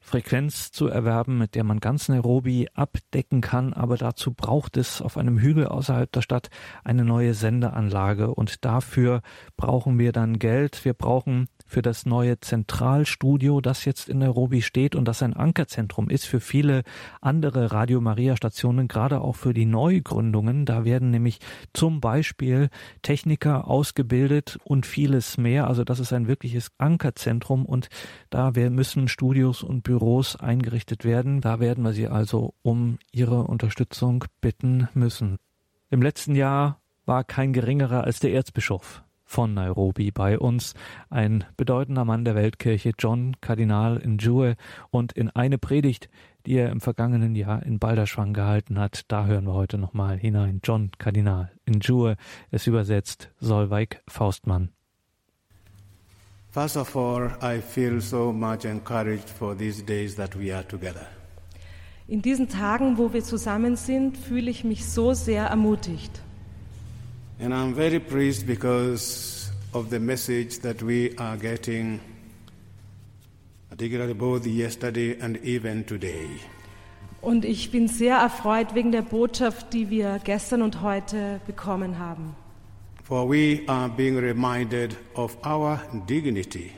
S1: Frequenz zu erwerben, mit der man ganz Nairobi abdecken kann, aber dazu braucht es auf einem Hügel außerhalb der Stadt eine neue Sendeanlage und dafür brauchen wir dann Geld. Wir brauchen für das neue Zentralstudio, das jetzt in Nairobi steht und das ein Ankerzentrum ist für viele andere Radio Maria Stationen, gerade auch für die Neugründungen. Da werden nämlich zum Beispiel Techniker ausgebildet und vieles mehr. Also das ist ein wirkliches Ankerzentrum und da müssen Studios und Büros eingerichtet werden. Da werden wir Sie also um Ihre Unterstützung bitten müssen. Im letzten Jahr war kein geringerer als der Erzbischof von Nairobi bei uns, ein bedeutender Mann der Weltkirche, John Kardinal Njue, und in eine Predigt, die er im vergangenen Jahr in Balderschwang gehalten hat, da hören wir heute nochmal hinein. John Kardinal Njue, es übersetzt Solveig Faustmann.
S8: First of all, I feel so much encouraged for these days that we are together.
S9: In diesen Tagen, wo wir zusammen sind, fühle ich mich so sehr ermutigt.
S8: And I'm very pleased because of the message that we are getting, particularly both yesterday and even today.
S9: Und ich bin sehr erfreut wegen der Botschaft, die wir gestern und heute bekommen haben.
S8: For we are being reminded of our dignity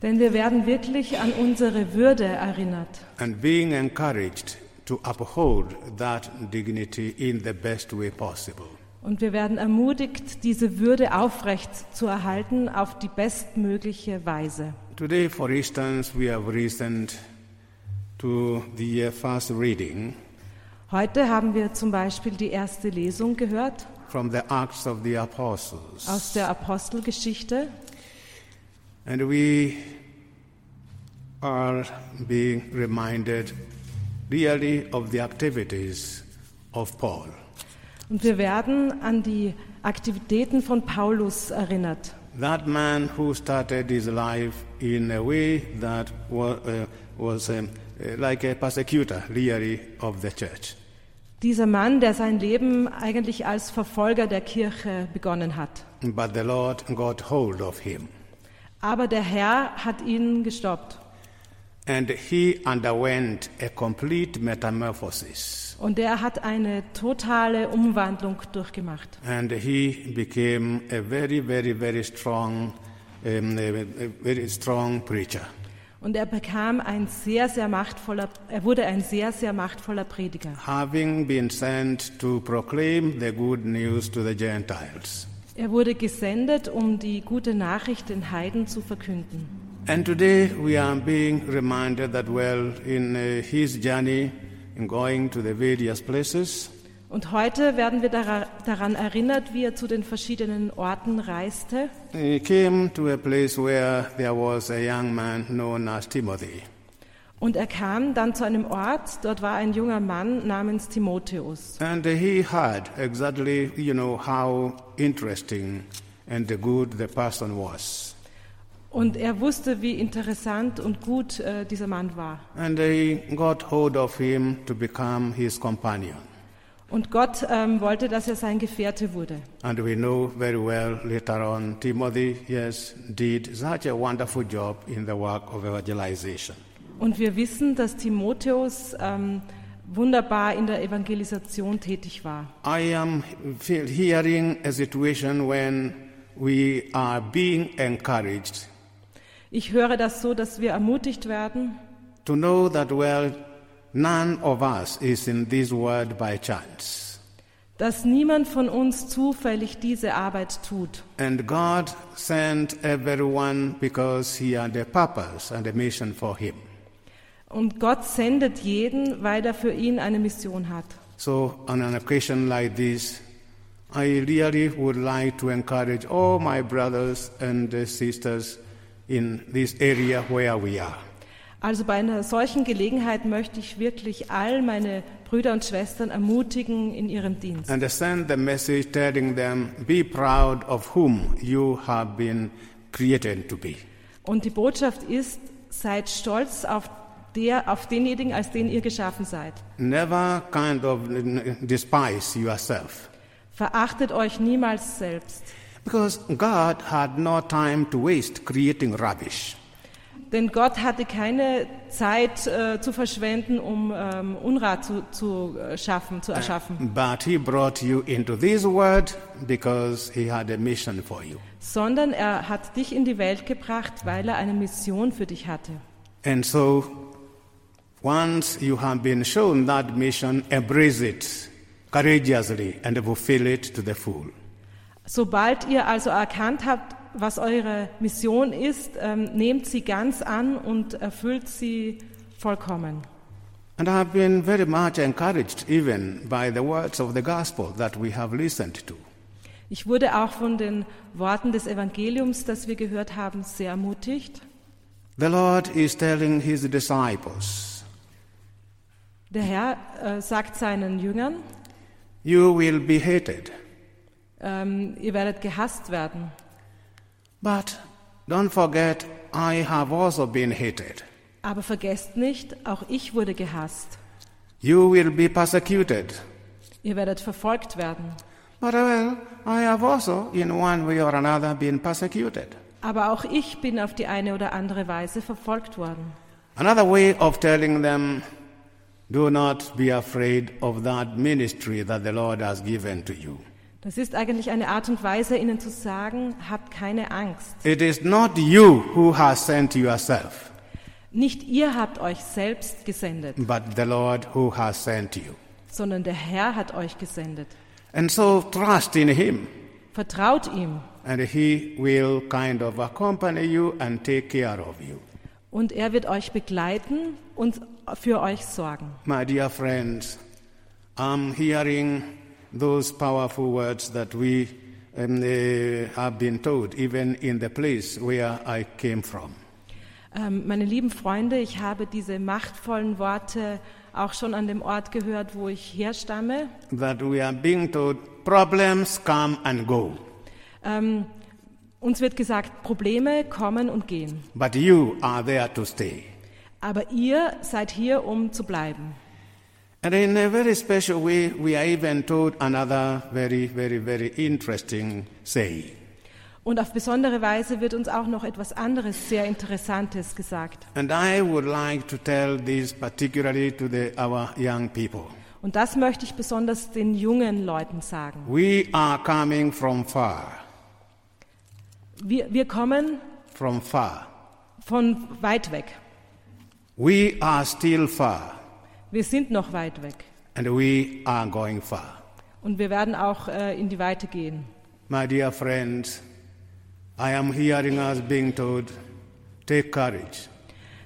S9: Denn wir werden wirklich an unsere Würde erinnert
S8: and being encouraged to uphold that dignity in the best way possible.
S9: Und wir werden ermutigt, diese Würde aufrecht zu erhalten auf die bestmögliche Weise.
S8: Today, for instance, we have listened to the first reading
S9: Heute haben wir zum Beispiel die erste Lesung gehört
S8: from the Acts of the Apostles.
S9: aus der Apostelgeschichte
S8: And we are being reminded really of the activities of Paul.
S9: Und wir werden an die Aktivitäten von Paulus erinnert.
S8: That man who started his life in a way that was, uh, was um, uh, like a persecutor, really, of the church.
S9: Dieser Mann, der sein Leben eigentlich als Verfolger der Kirche begonnen hat.
S8: But the Lord got hold of him.
S9: Aber der Herr hat ihn gestoppt.
S8: And he underwent a complete metamorphosis.
S9: Und er hat eine totale Umwandlung durchgemacht.
S8: And he became a very, very, very strong, um, very strong preacher.
S9: Und er bekam ein sehr, sehr machtvoller, er wurde ein sehr, sehr machtvoller Prediger.
S8: Having been sent to proclaim the good news to the Gentiles.
S9: Er wurde gesendet, um die gute Nachricht den Heiden zu verkünden.
S8: And today we are being reminded that, well, in uh, his journey in going to the various places,
S9: Und heute werden wir dara- daran erinnert, wie er zu den verschiedenen Orten reiste.
S8: he came to a place where there was a young man known as Timothy.
S9: Und er kam dann zu einem Ort, dort war ein junger Mann namens Timotheus.
S8: And he heard exactly, you know, how interesting and good the person was.
S9: Und er wusste, wie interessant und gut äh, dieser Mann war.
S8: And he got hold of him to become his companion.
S9: Und Gott ähm, wollte, dass er sein Gefährte wurde.
S8: And we know very well later on, Timothy, yes, did such a wonderful job in the work of evangelization.
S9: Und wir wissen, dass Timotheus ähm, wunderbar in der Evangelisation tätig war.
S8: I am hearing a situation when we are being encouraged
S9: Ich höre das so, dass wir ermutigt werden,
S8: to know that, well, none of us is in this world by chance.
S9: dass niemand von uns zufällig diese Arbeit tut.
S8: And God sent everyone because He had a purpose and a mission for Him.
S9: Und Gott sendet jeden, weil er für ihn eine Mission hat.
S8: So, on an occasion like this, I really would like to encourage all my brothers and sisters in this area where we are.
S9: Also bei einer solchen Gelegenheit möchte ich wirklich all meine Brüder und Schwestern ermutigen in ihrem Dienst.
S8: And send the message telling them, be proud of whom you have been created to be.
S9: Und die Botschaft ist, seid stolz auf, der, auf denjenigen, als den ihr geschaffen seid.
S8: Never kind of despise yourself.
S9: Verachtet euch niemals selbst.
S8: Because God had no time to waste creating rubbish.
S9: Denn Gott hatte keine Zeit äh, zu verschwenden, um ähm, Unrat zu, zu äh, schaffen, zu erschaffen,
S8: But He brought you into this world because He had a mission for you.
S9: sondern er hat dich in die Welt gebracht, weil er eine Mission für dich hatte.
S8: And so, once you have been shown that mission, embrace it courageously and fulfill it to the full.
S9: Sobald ihr also erkannt habt, was eure Mission ist, ähm, nehmt sie ganz an und erfüllt sie vollkommen.
S8: And I have been very much encouraged even by the words of the gospel that we have listened to.
S9: Ich wurde auch von den Worten des Evangeliums, das wir gehört haben, sehr ermutigt.
S8: The Lord is telling His disciples,
S9: Der Herr äh, sagt seinen Jüngern,
S8: You will be hated,
S9: ähm, ihr werdet gehasst werden.
S8: but don't forget, I have also been hated.
S9: Aber vergesst nicht, auch ich wurde gehasst.
S8: You will be persecuted,
S9: Ihr werdet verfolgt werden.
S8: but well, I have also, in one way or another, been persecuted.
S9: Aber auch ich bin auf die eine oder andere Weise verfolgt worden.
S8: Another way of telling them, do not be afraid of that ministry that the Lord has given to you.
S9: Das ist eigentlich eine Art und Weise, ihnen zu sagen, habt keine Angst.
S8: It is not you who has sent yourself,
S9: Nicht ihr habt euch selbst gesendet,
S8: but the Lord who has sent you.
S9: sondern der Herr hat euch gesendet.
S8: And so trust in Him,
S9: Vertraut ihm
S8: and He will kind of accompany you and take care of you.
S9: und er wird euch begleiten und für euch sorgen.
S8: My dear friends, I'm hearing those powerful words that we um, uh, have been told, even in the place where I came from.
S9: Ähm, meine lieben Freunde, ich habe diese machtvollen Worte auch schon an dem Ort gehört, wo ich herstamme.
S8: That we are being told problems come and go,
S9: Ähm, uns wird gesagt, Probleme kommen und gehen.
S8: but you are there to stay.
S9: Aber ihr seid hier, um zu bleiben.
S8: And in a very special way, we are even told another very, very, very interesting saying.
S9: Und auf besondere Weise wird uns auch noch etwas anderes sehr Interessantes gesagt.
S8: And I would like to tell this particularly to the, our young people.
S9: Und das möchte ich besonders den jungen Leuten sagen.
S8: We are coming from far,
S9: Wir, wir kommen
S8: from far.
S9: von weit weg.
S8: We are still far,
S9: Wir sind noch weit weg.
S8: and we are going far.
S9: Und wir werden auch äh, in die Weite gehen.
S8: My dear friends, I am hearing us being told, take courage.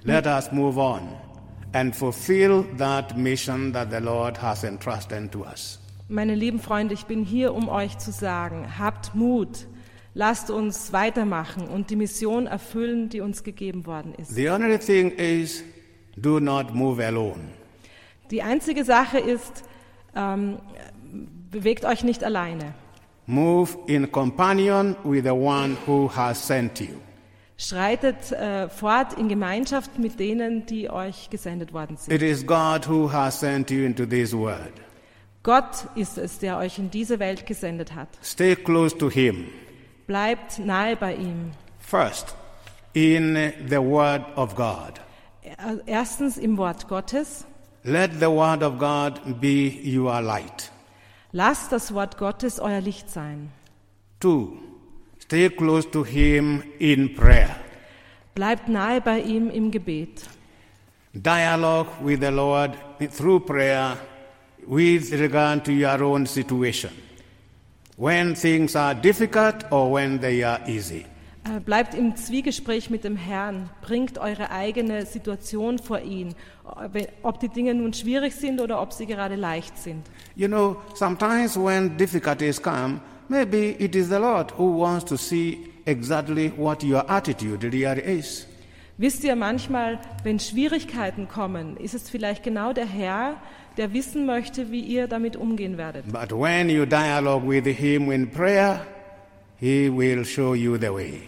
S8: Let us move on and fulfill that mission that the Lord has entrusted to us.
S9: Meine lieben Freunde, ich bin hier, um euch zu sagen, habt Mut, lasst uns weitermachen und die Mission erfüllen, die uns gegeben worden ist.
S8: The only thing is, do not move alone.
S9: Die einzige Sache ist, ähm, bewegt euch nicht alleine.
S8: Move in companion with the one who has sent you.
S9: Schreitet äh, fort in Gemeinschaft mit denen, die euch gesendet worden sind.
S8: It is God who has sent you into this world.
S9: Gott ist es, der euch in diese Welt gesendet hat.
S8: Stay close to Him.
S9: Bleibt nahe bei ihm.
S8: First, in the Word of God.
S9: Er- Erstens im Wort Gottes.
S8: Let the word of God be your light.
S9: Lasst das Wort Gottes euer Licht sein.
S8: Two, stay close to Him in prayer.
S9: Bleibt nahe bei ihm im Gebet.
S8: Dialogue with the Lord through prayer with regard to your own situation. When things are difficult or when they are easy.
S9: Äh, Bleibt im Zwiegespräch mit dem Herrn. Bringt eure eigene Situation vor ihn. Ob die Dinge nun schwierig sind oder ob sie gerade leicht sind.
S8: You know, sometimes when difficulties come, maybe it is the Lord who wants to see exactly what your attitude really is.
S9: Wisst ihr, manchmal, wenn Schwierigkeiten kommen, ist es vielleicht genau der Herr, der wissen möchte, wie ihr damit umgehen werdet.
S8: But when you dialogue with Him in prayer, He will show you the way.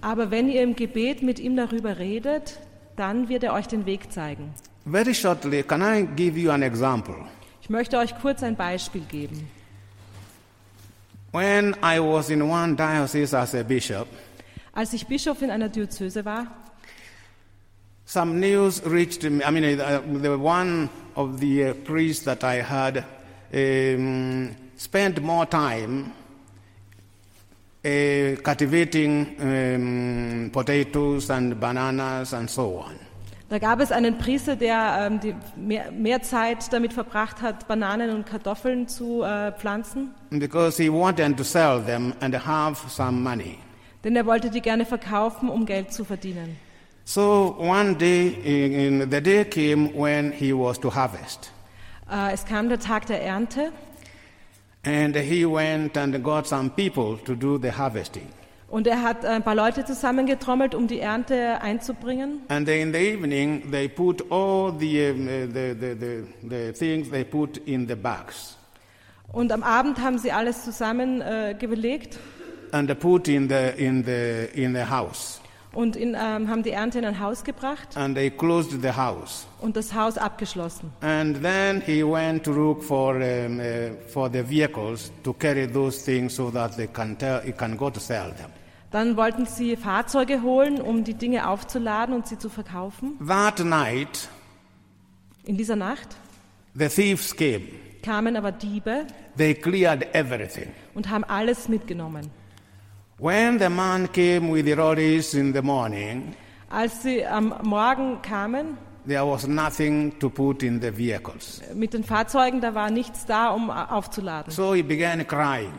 S9: Aber wenn ihr im Gebet mit ihm darüber redet, dann wird er euch den Weg zeigen.
S8: Very shortly, can I give you an example?
S9: Ich möchte euch kurz ein Beispiel geben.
S8: When I was in one diocese as a bishop,
S9: Als ich Bischof in einer Diözese war,
S8: some news reached me. I mean, uh, the one of the uh, priests that I had um, spent more time uh, cultivating um, potatoes and bananas and so on.
S9: da gab es einen Priester, der ähm, die mehr, mehr Zeit damit verbracht hat, Bananen und Kartoffeln zu äh, pflanzen.
S8: Because he wanted to sell them and have some money.
S9: Denn er wollte die gerne verkaufen, um Geld zu verdienen.
S8: So one day, in, in- the day came when he was to harvest.
S9: Äh, es kam der Tag der Ernte
S8: And he went and got some people to do the harvesting.
S9: und er hat ein paar Leute zusammengetrommelt, um die Ernte einzubringen.
S8: And in the evening, they put all the, um, uh, the, the, the, the things they put in the bags
S9: Und am Abend haben sie alles zusammengelegt äh,
S8: and they put in the, in the, in the house.
S9: Und in, ähm, haben die Ernte in ein Haus gebracht
S8: And they closed the house.
S9: und das Haus abgeschlossen.
S8: And then he went to look for, um, uh, for the vehicles to carry those things so that they can, tell, he can go to sell them.
S9: Dann wollten sie Fahrzeuge holen, um die Dinge aufzuladen und sie zu verkaufen.
S8: That night,
S9: In dieser Nacht
S8: the thieves came.
S9: kamen aber Diebe
S8: They cleared everything.
S9: und haben alles mitgenommen.
S8: When the man came with the lorries in the morning,
S9: Als sie am Morgen kamen
S8: there was nothing to put in the vehicles.
S9: mit den Fahrzeugen, da war nichts da, um aufzuladen.
S8: So he began crying.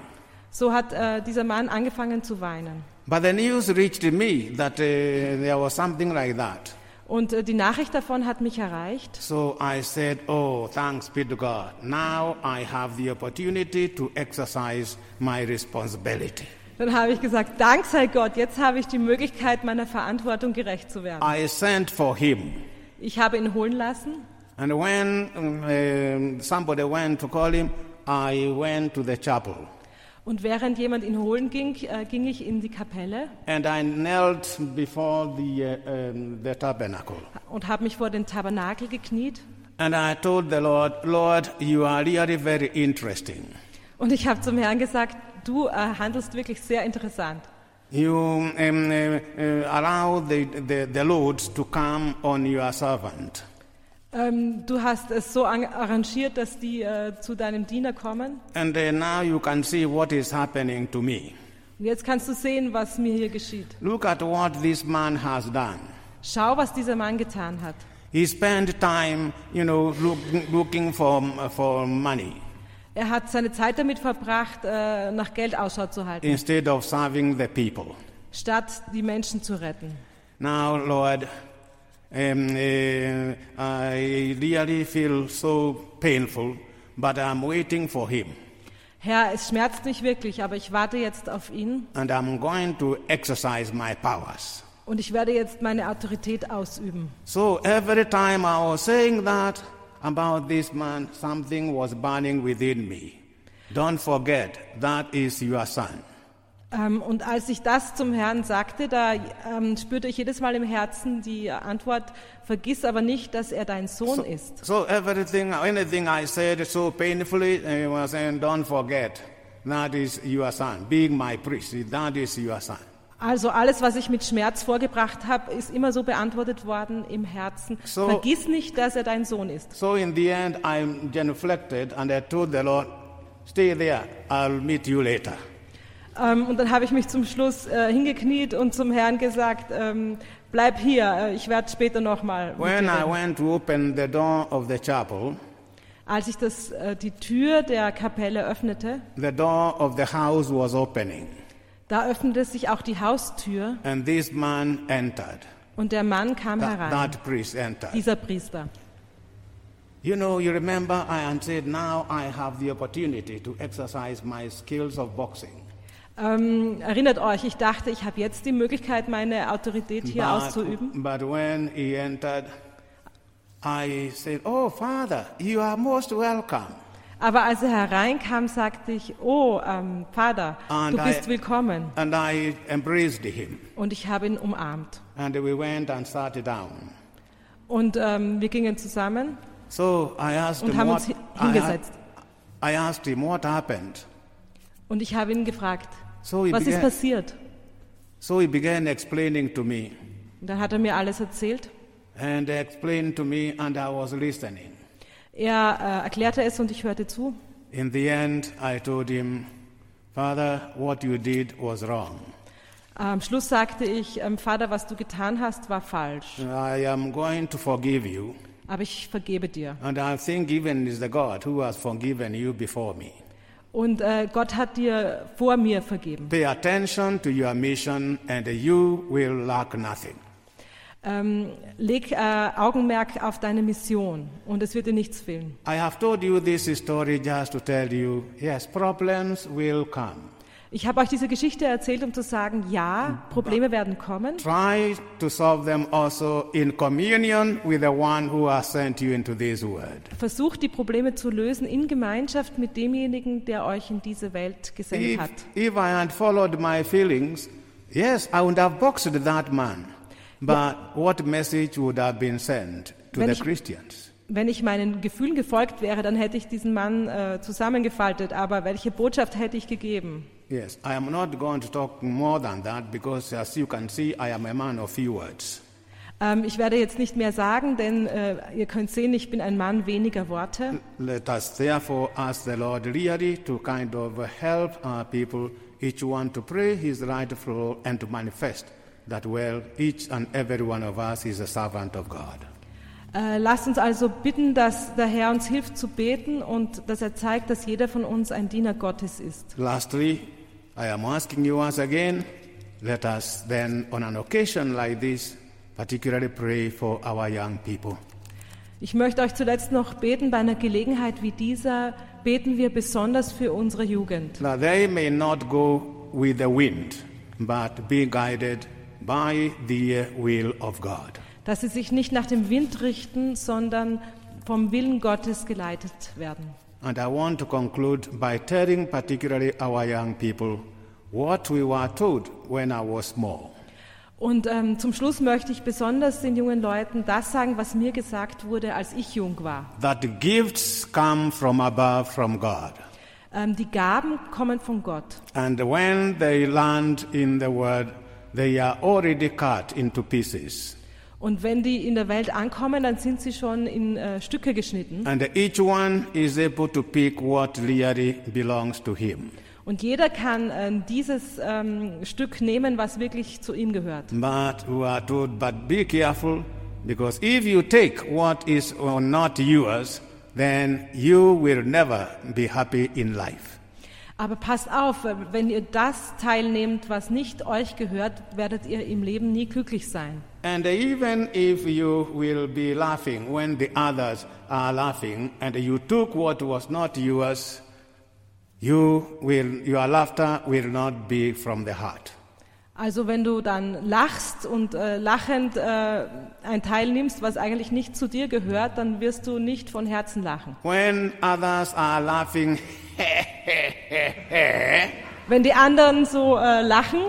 S9: So hat äh, dieser Mann angefangen zu weinen.
S8: But the news reached me that uh, there was something like that.
S9: Und äh, die Nachricht davon hat mich erreicht.
S8: So I said, Oh, thanks be to God. Now I have the opportunity to exercise my responsibility.
S9: Dann habe ich gesagt, Dank sei Gott, jetzt habe ich die Möglichkeit, meiner Verantwortung gerecht zu werden.
S8: I sent for him.
S9: Ich habe ihn holen lassen
S8: And when um, somebody went to call him, I went to the chapel.
S9: und während jemand ihn holen ging, äh, ging ich in die Kapelle
S8: And I knelt before the, uh, um, the tabernacle.
S9: und habe mich vor den Tabernakel gekniet.
S8: And I told the Lord, Lord, you are really very interesting.
S9: Und ich habe zum Herrn gesagt, du äh, handelst wirklich sehr interessant.
S8: You um, uh, uh, allow the, the, the loads to come on your servant.
S9: Ähm, du hast es so an- arrangiert, dass die äh, zu deinem Diener kommen.
S8: And uh, now you can see what is happening to me.
S9: Und jetzt kannst du sehen, was mir hier geschieht.
S8: Look at what this man has done.
S9: Schau, was dieser Mann getan hat.
S8: He spent time, you know, look, looking for, for money
S9: Er hat seine Zeit damit verbracht, äh, nach Geld Ausschau zu halten,
S8: instead of serving the people.
S9: statt die Menschen zu retten.
S8: Now, Lord, um, uh, I really feel so painful, but I'm waiting for him.
S9: Herr, es schmerzt mich wirklich, aber ich warte jetzt auf ihn
S8: And I'm going to exercise my powers.
S9: und ich werde jetzt meine Autorität ausüben.
S8: So every time I was saying that about this man, something was burning within me. Don't forget, that is your son.
S9: Ähm, und als ich das zum Herrn sagte, da ähm, spürte ich jedes Mal im Herzen die Antwort, vergiss aber nicht, dass er dein Sohn ist.
S8: So everything, anything I said so painfully, I was saying, don't forget, that is your son. Being my priest, that is your son.
S9: Also alles, was ich mit Schmerz vorgebracht habe, ist immer so beantwortet worden im Herzen.
S8: So-
S9: Vergiss nicht, dass er dein Sohn ist.
S8: So in the end, I genuflected and I told the Lord, stay there, I'll meet you later.
S9: Ähm, und dann habe ich mich zum Schluss äh, hingekniet und zum Herrn gesagt, ähm, bleib hier, äh, ich werde später nochmal.
S8: When I went to open the door of the chapel,
S9: Als ich das, äh, die Tür der Kapelle öffnete,
S8: the door of the house was opening,
S9: da öffnete sich auch die Haustür
S8: and this man entered.
S9: und der Mann kam
S8: That,
S9: herein,
S8: that priest entered.
S9: dieser Priester.
S8: You know, you remember I said, now I have the opportunity to exercise my skills of boxing.
S9: Ähm, erinnert euch, ich dachte, ich habe jetzt die Möglichkeit, meine Autorität hier auszuüben.
S8: but when he entered, I said, Oh, Father, you are most welcome.
S9: Aber als er hereinkam, sagte ich, oh, ähm, Vater,
S8: And
S9: du bist
S8: I-
S9: willkommen.
S8: And I embraced him.
S9: Und ich habe ihn umarmt.
S8: And we went and sat down.
S9: Und ähm, wir gingen zusammen
S8: So I asked
S9: und
S8: him
S9: haben
S8: what,
S9: uns hi-
S8: I,
S9: hingesetzt.
S8: I asked him what happened.
S9: Und ich habe ihn gefragt,
S8: So he,
S9: was ist
S8: began,
S9: passiert?
S8: so he began explaining to me.
S9: Und dann hat er mir alles erzählt.
S8: And explained to me, and I was listening.
S9: Er äh, erklärte es und ich hörte zu.
S8: In the end, I told him, Father, what you did was wrong.
S9: Am Schluss sagte ich, ähm, Vater, was du getan hast, war falsch.
S8: I am going to forgive you.
S9: Aber ich vergebe dir.
S8: And I think even is the God who has forgiven you before me.
S9: Und äh, Gott hat dir vor mir vergeben.
S8: Pay attention to your mission, and you will lack nothing.
S9: Ähm, leg äh, Augenmerk auf deine Mission und es wird dir nichts fehlen.
S8: I have told you this story just to tell you yes, problems will come.
S9: Ich habe euch diese Geschichte erzählt, um zu sagen, ja, Probleme werden kommen.
S8: Try to solve them also in communion with the one who has sent you into this world.
S9: Versucht die Probleme zu lösen in Gemeinschaft mit demjenigen, der euch in diese Welt gesendet
S8: If,
S9: hat.
S8: if I had followed my feelings, yes, I would have boxed that man. But what message would have been sent to the Christians?
S9: Wenn ich meinen Gefühlen gefolgt wäre, dann hätte ich diesen Mann äh, zusammengefaltet. Aber welche Botschaft hätte ich gegeben?
S8: Yes, I am not going to talk more than that because, as you can see, I am a man of few words.
S9: Ähm, ich werde jetzt nicht mehr sagen, denn äh, ihr könnt sehen, ich bin ein Mann weniger Worte.
S8: Let us therefore ask the Lord really to kind of help our people, each one to pray his rightful role and to manifest that, well, each and every one of us is a servant of God.
S9: Äh, lasst uns also bitten, dass der Herr uns hilft zu beten und dass er zeigt, dass jeder von uns ein Diener Gottes ist.
S8: Lastly, I am asking you once again, let us then, on an occasion like this, particularly pray for our young people.
S9: Ich möchte euch zuletzt noch beten, bei einer Gelegenheit wie dieser beten wir besonders für unsere Jugend.
S8: That they may not go with the wind, but be guided by the will of God.
S9: Dass sie sich nicht nach dem Wind richten, sondern vom Willen Gottes geleitet werden.
S8: And I want to conclude by telling particularly our young people what we were told when I was small.
S9: Und ähm, zum Schluss möchte ich besonders den jungen Leuten das sagen, was mir gesagt wurde, als ich jung war.
S8: That gifts come from above, from God.
S9: Ähm, die Gaben kommen von Gott.
S8: And when they land in the world, they are already cut into pieces.
S9: Und wenn die in der Welt ankommen, dann sind sie schon in äh, Stücke geschnitten.
S8: And each one is able to pick what really belongs to him.
S9: Und jeder kann äh, dieses ähm, Stück nehmen, was wirklich zu ihm gehört.
S8: But we are told, but be careful, because if you take what is not yours, then you will never be happy in life.
S9: Aber passt auf, wenn ihr das teilnehmt, was nicht euch gehört, werdet ihr im Leben nie glücklich sein.
S8: And even if you will be laughing when the others are laughing, and you took what was not yours, you will, your laughter will not be from the heart.
S9: Also wenn du dann lachst und äh, lachend äh, ein Teil nimmst, was eigentlich nicht zu dir gehört, dann wirst du nicht von Herzen lachen.
S8: When others are laughing,
S9: Wenn die anderen so äh, lachen,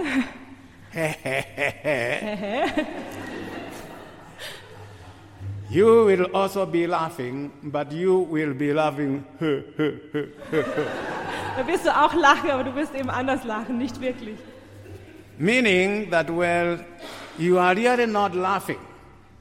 S8: you will also be laughing, but you will be laughing.
S9: dann wirst du auch lachen, aber du wirst eben anders lachen, nicht wirklich.
S8: Meaning that, well, you are really not laughing.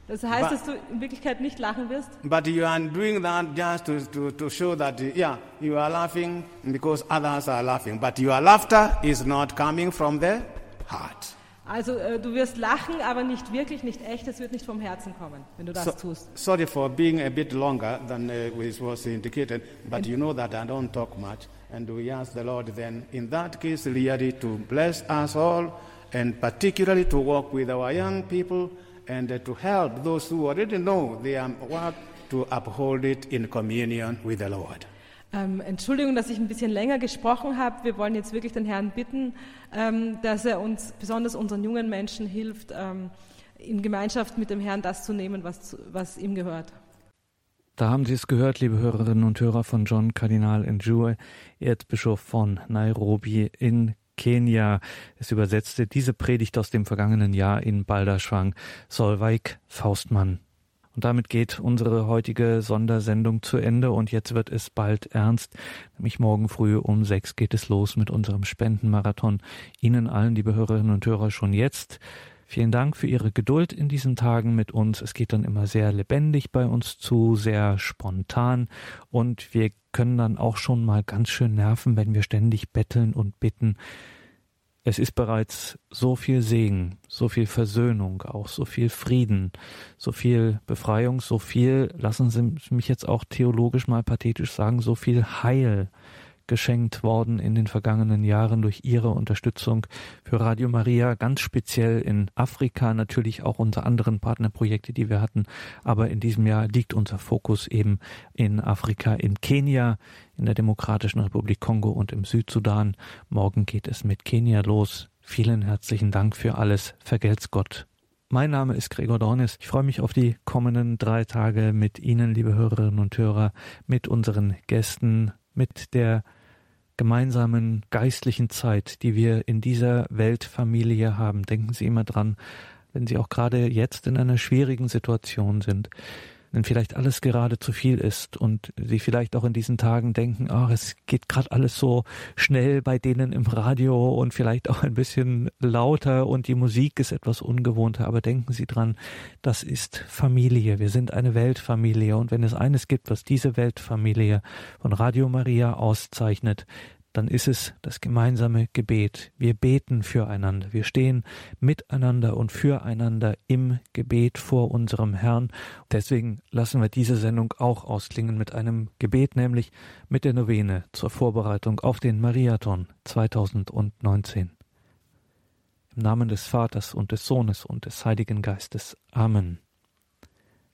S9: Das heißt, dass du in Wirklichkeit nicht lachen wirst,
S8: But you are doing that just to, to, to show that, yeah, you are laughing because others are laughing. But your laughter is not coming from the heart.
S9: also äh, du wirst lachen, aber nicht wirklich, nicht echt, es wird nicht vom Herzen kommen, wenn du das
S8: So,
S9: tust.
S8: sorry for being a bit longer than uh, it was indicated, but you know that I don't talk much. And we ask the Lord then, in that case, really to bless us all, and particularly to work with our young people and uh, to help those who already know their work to uphold it in communion with the Lord.
S9: Ähm, Entschuldigung, dass ich ein bisschen länger gesprochen habe. Wir wollen jetzt wirklich den Herrn bitten, ähm, dass er uns, besonders unseren jungen Menschen, hilft, ähm, in Gemeinschaft mit dem Herrn das zu nehmen, was, zu- was ihm gehört.
S1: Da haben Sie es gehört, liebe Hörerinnen und Hörer von John Kardinal Njue, Erzbischof von Nairobi in Kenia. Es übersetzte diese Predigt aus dem vergangenen Jahr in Balderschwang Solveig Faustmann. Und damit geht unsere heutige Sondersendung zu Ende und jetzt wird es bald ernst. Nämlich morgen früh um sechs geht es los mit unserem Spendenmarathon. Ihnen allen, liebe Hörerinnen und Hörer, schon jetzt Vielen Dank für Ihre Geduld in diesen Tagen mit uns. Es geht dann immer sehr lebendig bei uns zu, sehr spontan und wir können dann auch schon mal ganz schön nerven, wenn wir ständig betteln und bitten. Es ist bereits so viel Segen, so viel Versöhnung, auch so viel Frieden, so viel Befreiung, so viel, lassen Sie mich jetzt auch theologisch mal pathetisch sagen, so viel Heil geschenkt worden in den vergangenen Jahren durch Ihre Unterstützung für Radio Maria, ganz speziell in Afrika, natürlich auch unsere anderen Partnerprojekte, die wir hatten. Aber in diesem Jahr liegt unser Fokus eben in Afrika, in Kenia, in der Demokratischen Republik Kongo und im Südsudan. Morgen geht es mit Kenia los. Vielen herzlichen Dank für alles. Vergelt's Gott. Mein Name ist Gregor Dornis. Ich freue mich auf die kommenden drei Tage mit Ihnen, liebe Hörerinnen und Hörer, mit unseren Gästen, mit der gemeinsamen geistlichen Zeit, die wir in dieser Weltfamilie haben. Denken Sie immer dran, wenn Sie auch gerade jetzt in einer schwierigen Situation sind, wenn vielleicht alles gerade zu viel ist und Sie vielleicht auch in diesen Tagen denken, ach, es geht gerade alles so schnell bei denen im Radio und vielleicht auch ein bisschen lauter und die Musik ist etwas ungewohnter, aber denken Sie dran, das ist Familie, wir sind eine Weltfamilie und wenn es eines gibt, was diese Weltfamilie von Radio Maria auszeichnet, dann ist es das gemeinsame Gebet. Wir beten füreinander. Wir stehen miteinander und füreinander im Gebet vor unserem Herrn. Deswegen lassen wir diese Sendung auch ausklingen mit einem Gebet, nämlich mit der Novene zur Vorbereitung auf den Mariathon 2019. Im Namen des Vaters und des Sohnes und des Heiligen Geistes. Amen.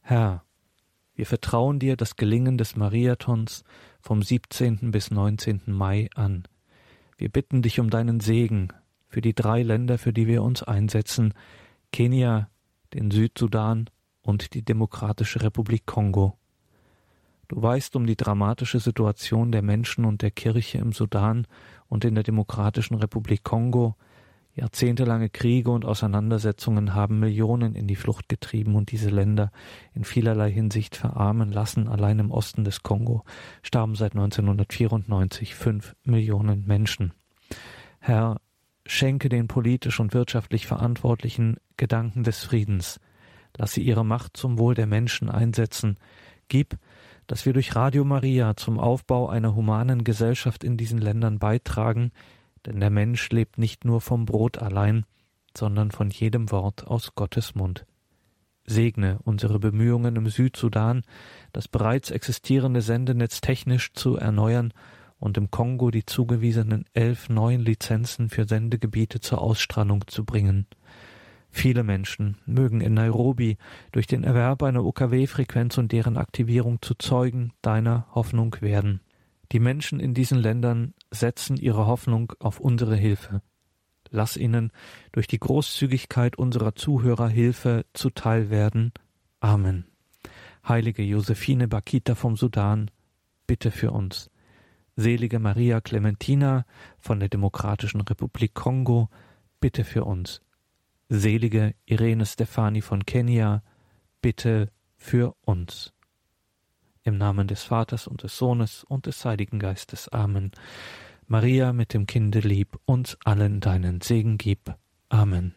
S1: Herr, wir vertrauen dir das Gelingen des Mariathons vom 17. bis 19. Mai an. Wir bitten dich um deinen Segen für die drei Länder, für die wir uns einsetzen, Kenia, den Südsudan und die Demokratische Republik Kongo. Du weißt um die dramatische Situation der Menschen und der Kirche im Sudan und in der Demokratischen Republik Kongo. Jahrzehntelange Kriege und Auseinandersetzungen haben Millionen in die Flucht getrieben und diese Länder in vielerlei Hinsicht verarmen lassen. Allein im Osten des Kongo starben seit 1994 fünf Millionen Menschen. Herr, schenke den politisch und wirtschaftlich Verantwortlichen Gedanken des Friedens. Lass sie ihre Macht zum Wohl der Menschen einsetzen. Gib, dass wir durch Radio Maria zum Aufbau einer humanen Gesellschaft in diesen Ländern beitragen, denn der Mensch lebt nicht nur vom Brot allein, sondern von jedem Wort aus Gottes Mund. Segne unsere Bemühungen im Südsudan, das bereits existierende Sendenetz technisch zu erneuern und im Kongo die zugewiesenen elf neuen Lizenzen für Sendegebiete zur Ausstrahlung zu bringen. Viele Menschen mögen in Nairobi durch den Erwerb einer UKW-Frequenz und deren Aktivierung zu Zeugen deiner Hoffnung werden. Die Menschen in diesen Ländern setzen ihre Hoffnung auf unsere Hilfe. Lass ihnen durch die Großzügigkeit unserer Zuhörer Hilfe zuteil werden. Amen. Heilige Josephine Bakita vom Sudan, bitte für uns. Selige Maria Clementina von der Demokratischen Republik Kongo, bitte für uns. Selige Irene Stefani von Kenia, bitte für uns. Im Namen des Vaters und des Sohnes und des Heiligen Geistes. Amen. Maria mit dem Kinde lieb, uns allen deinen Segen gib. Amen.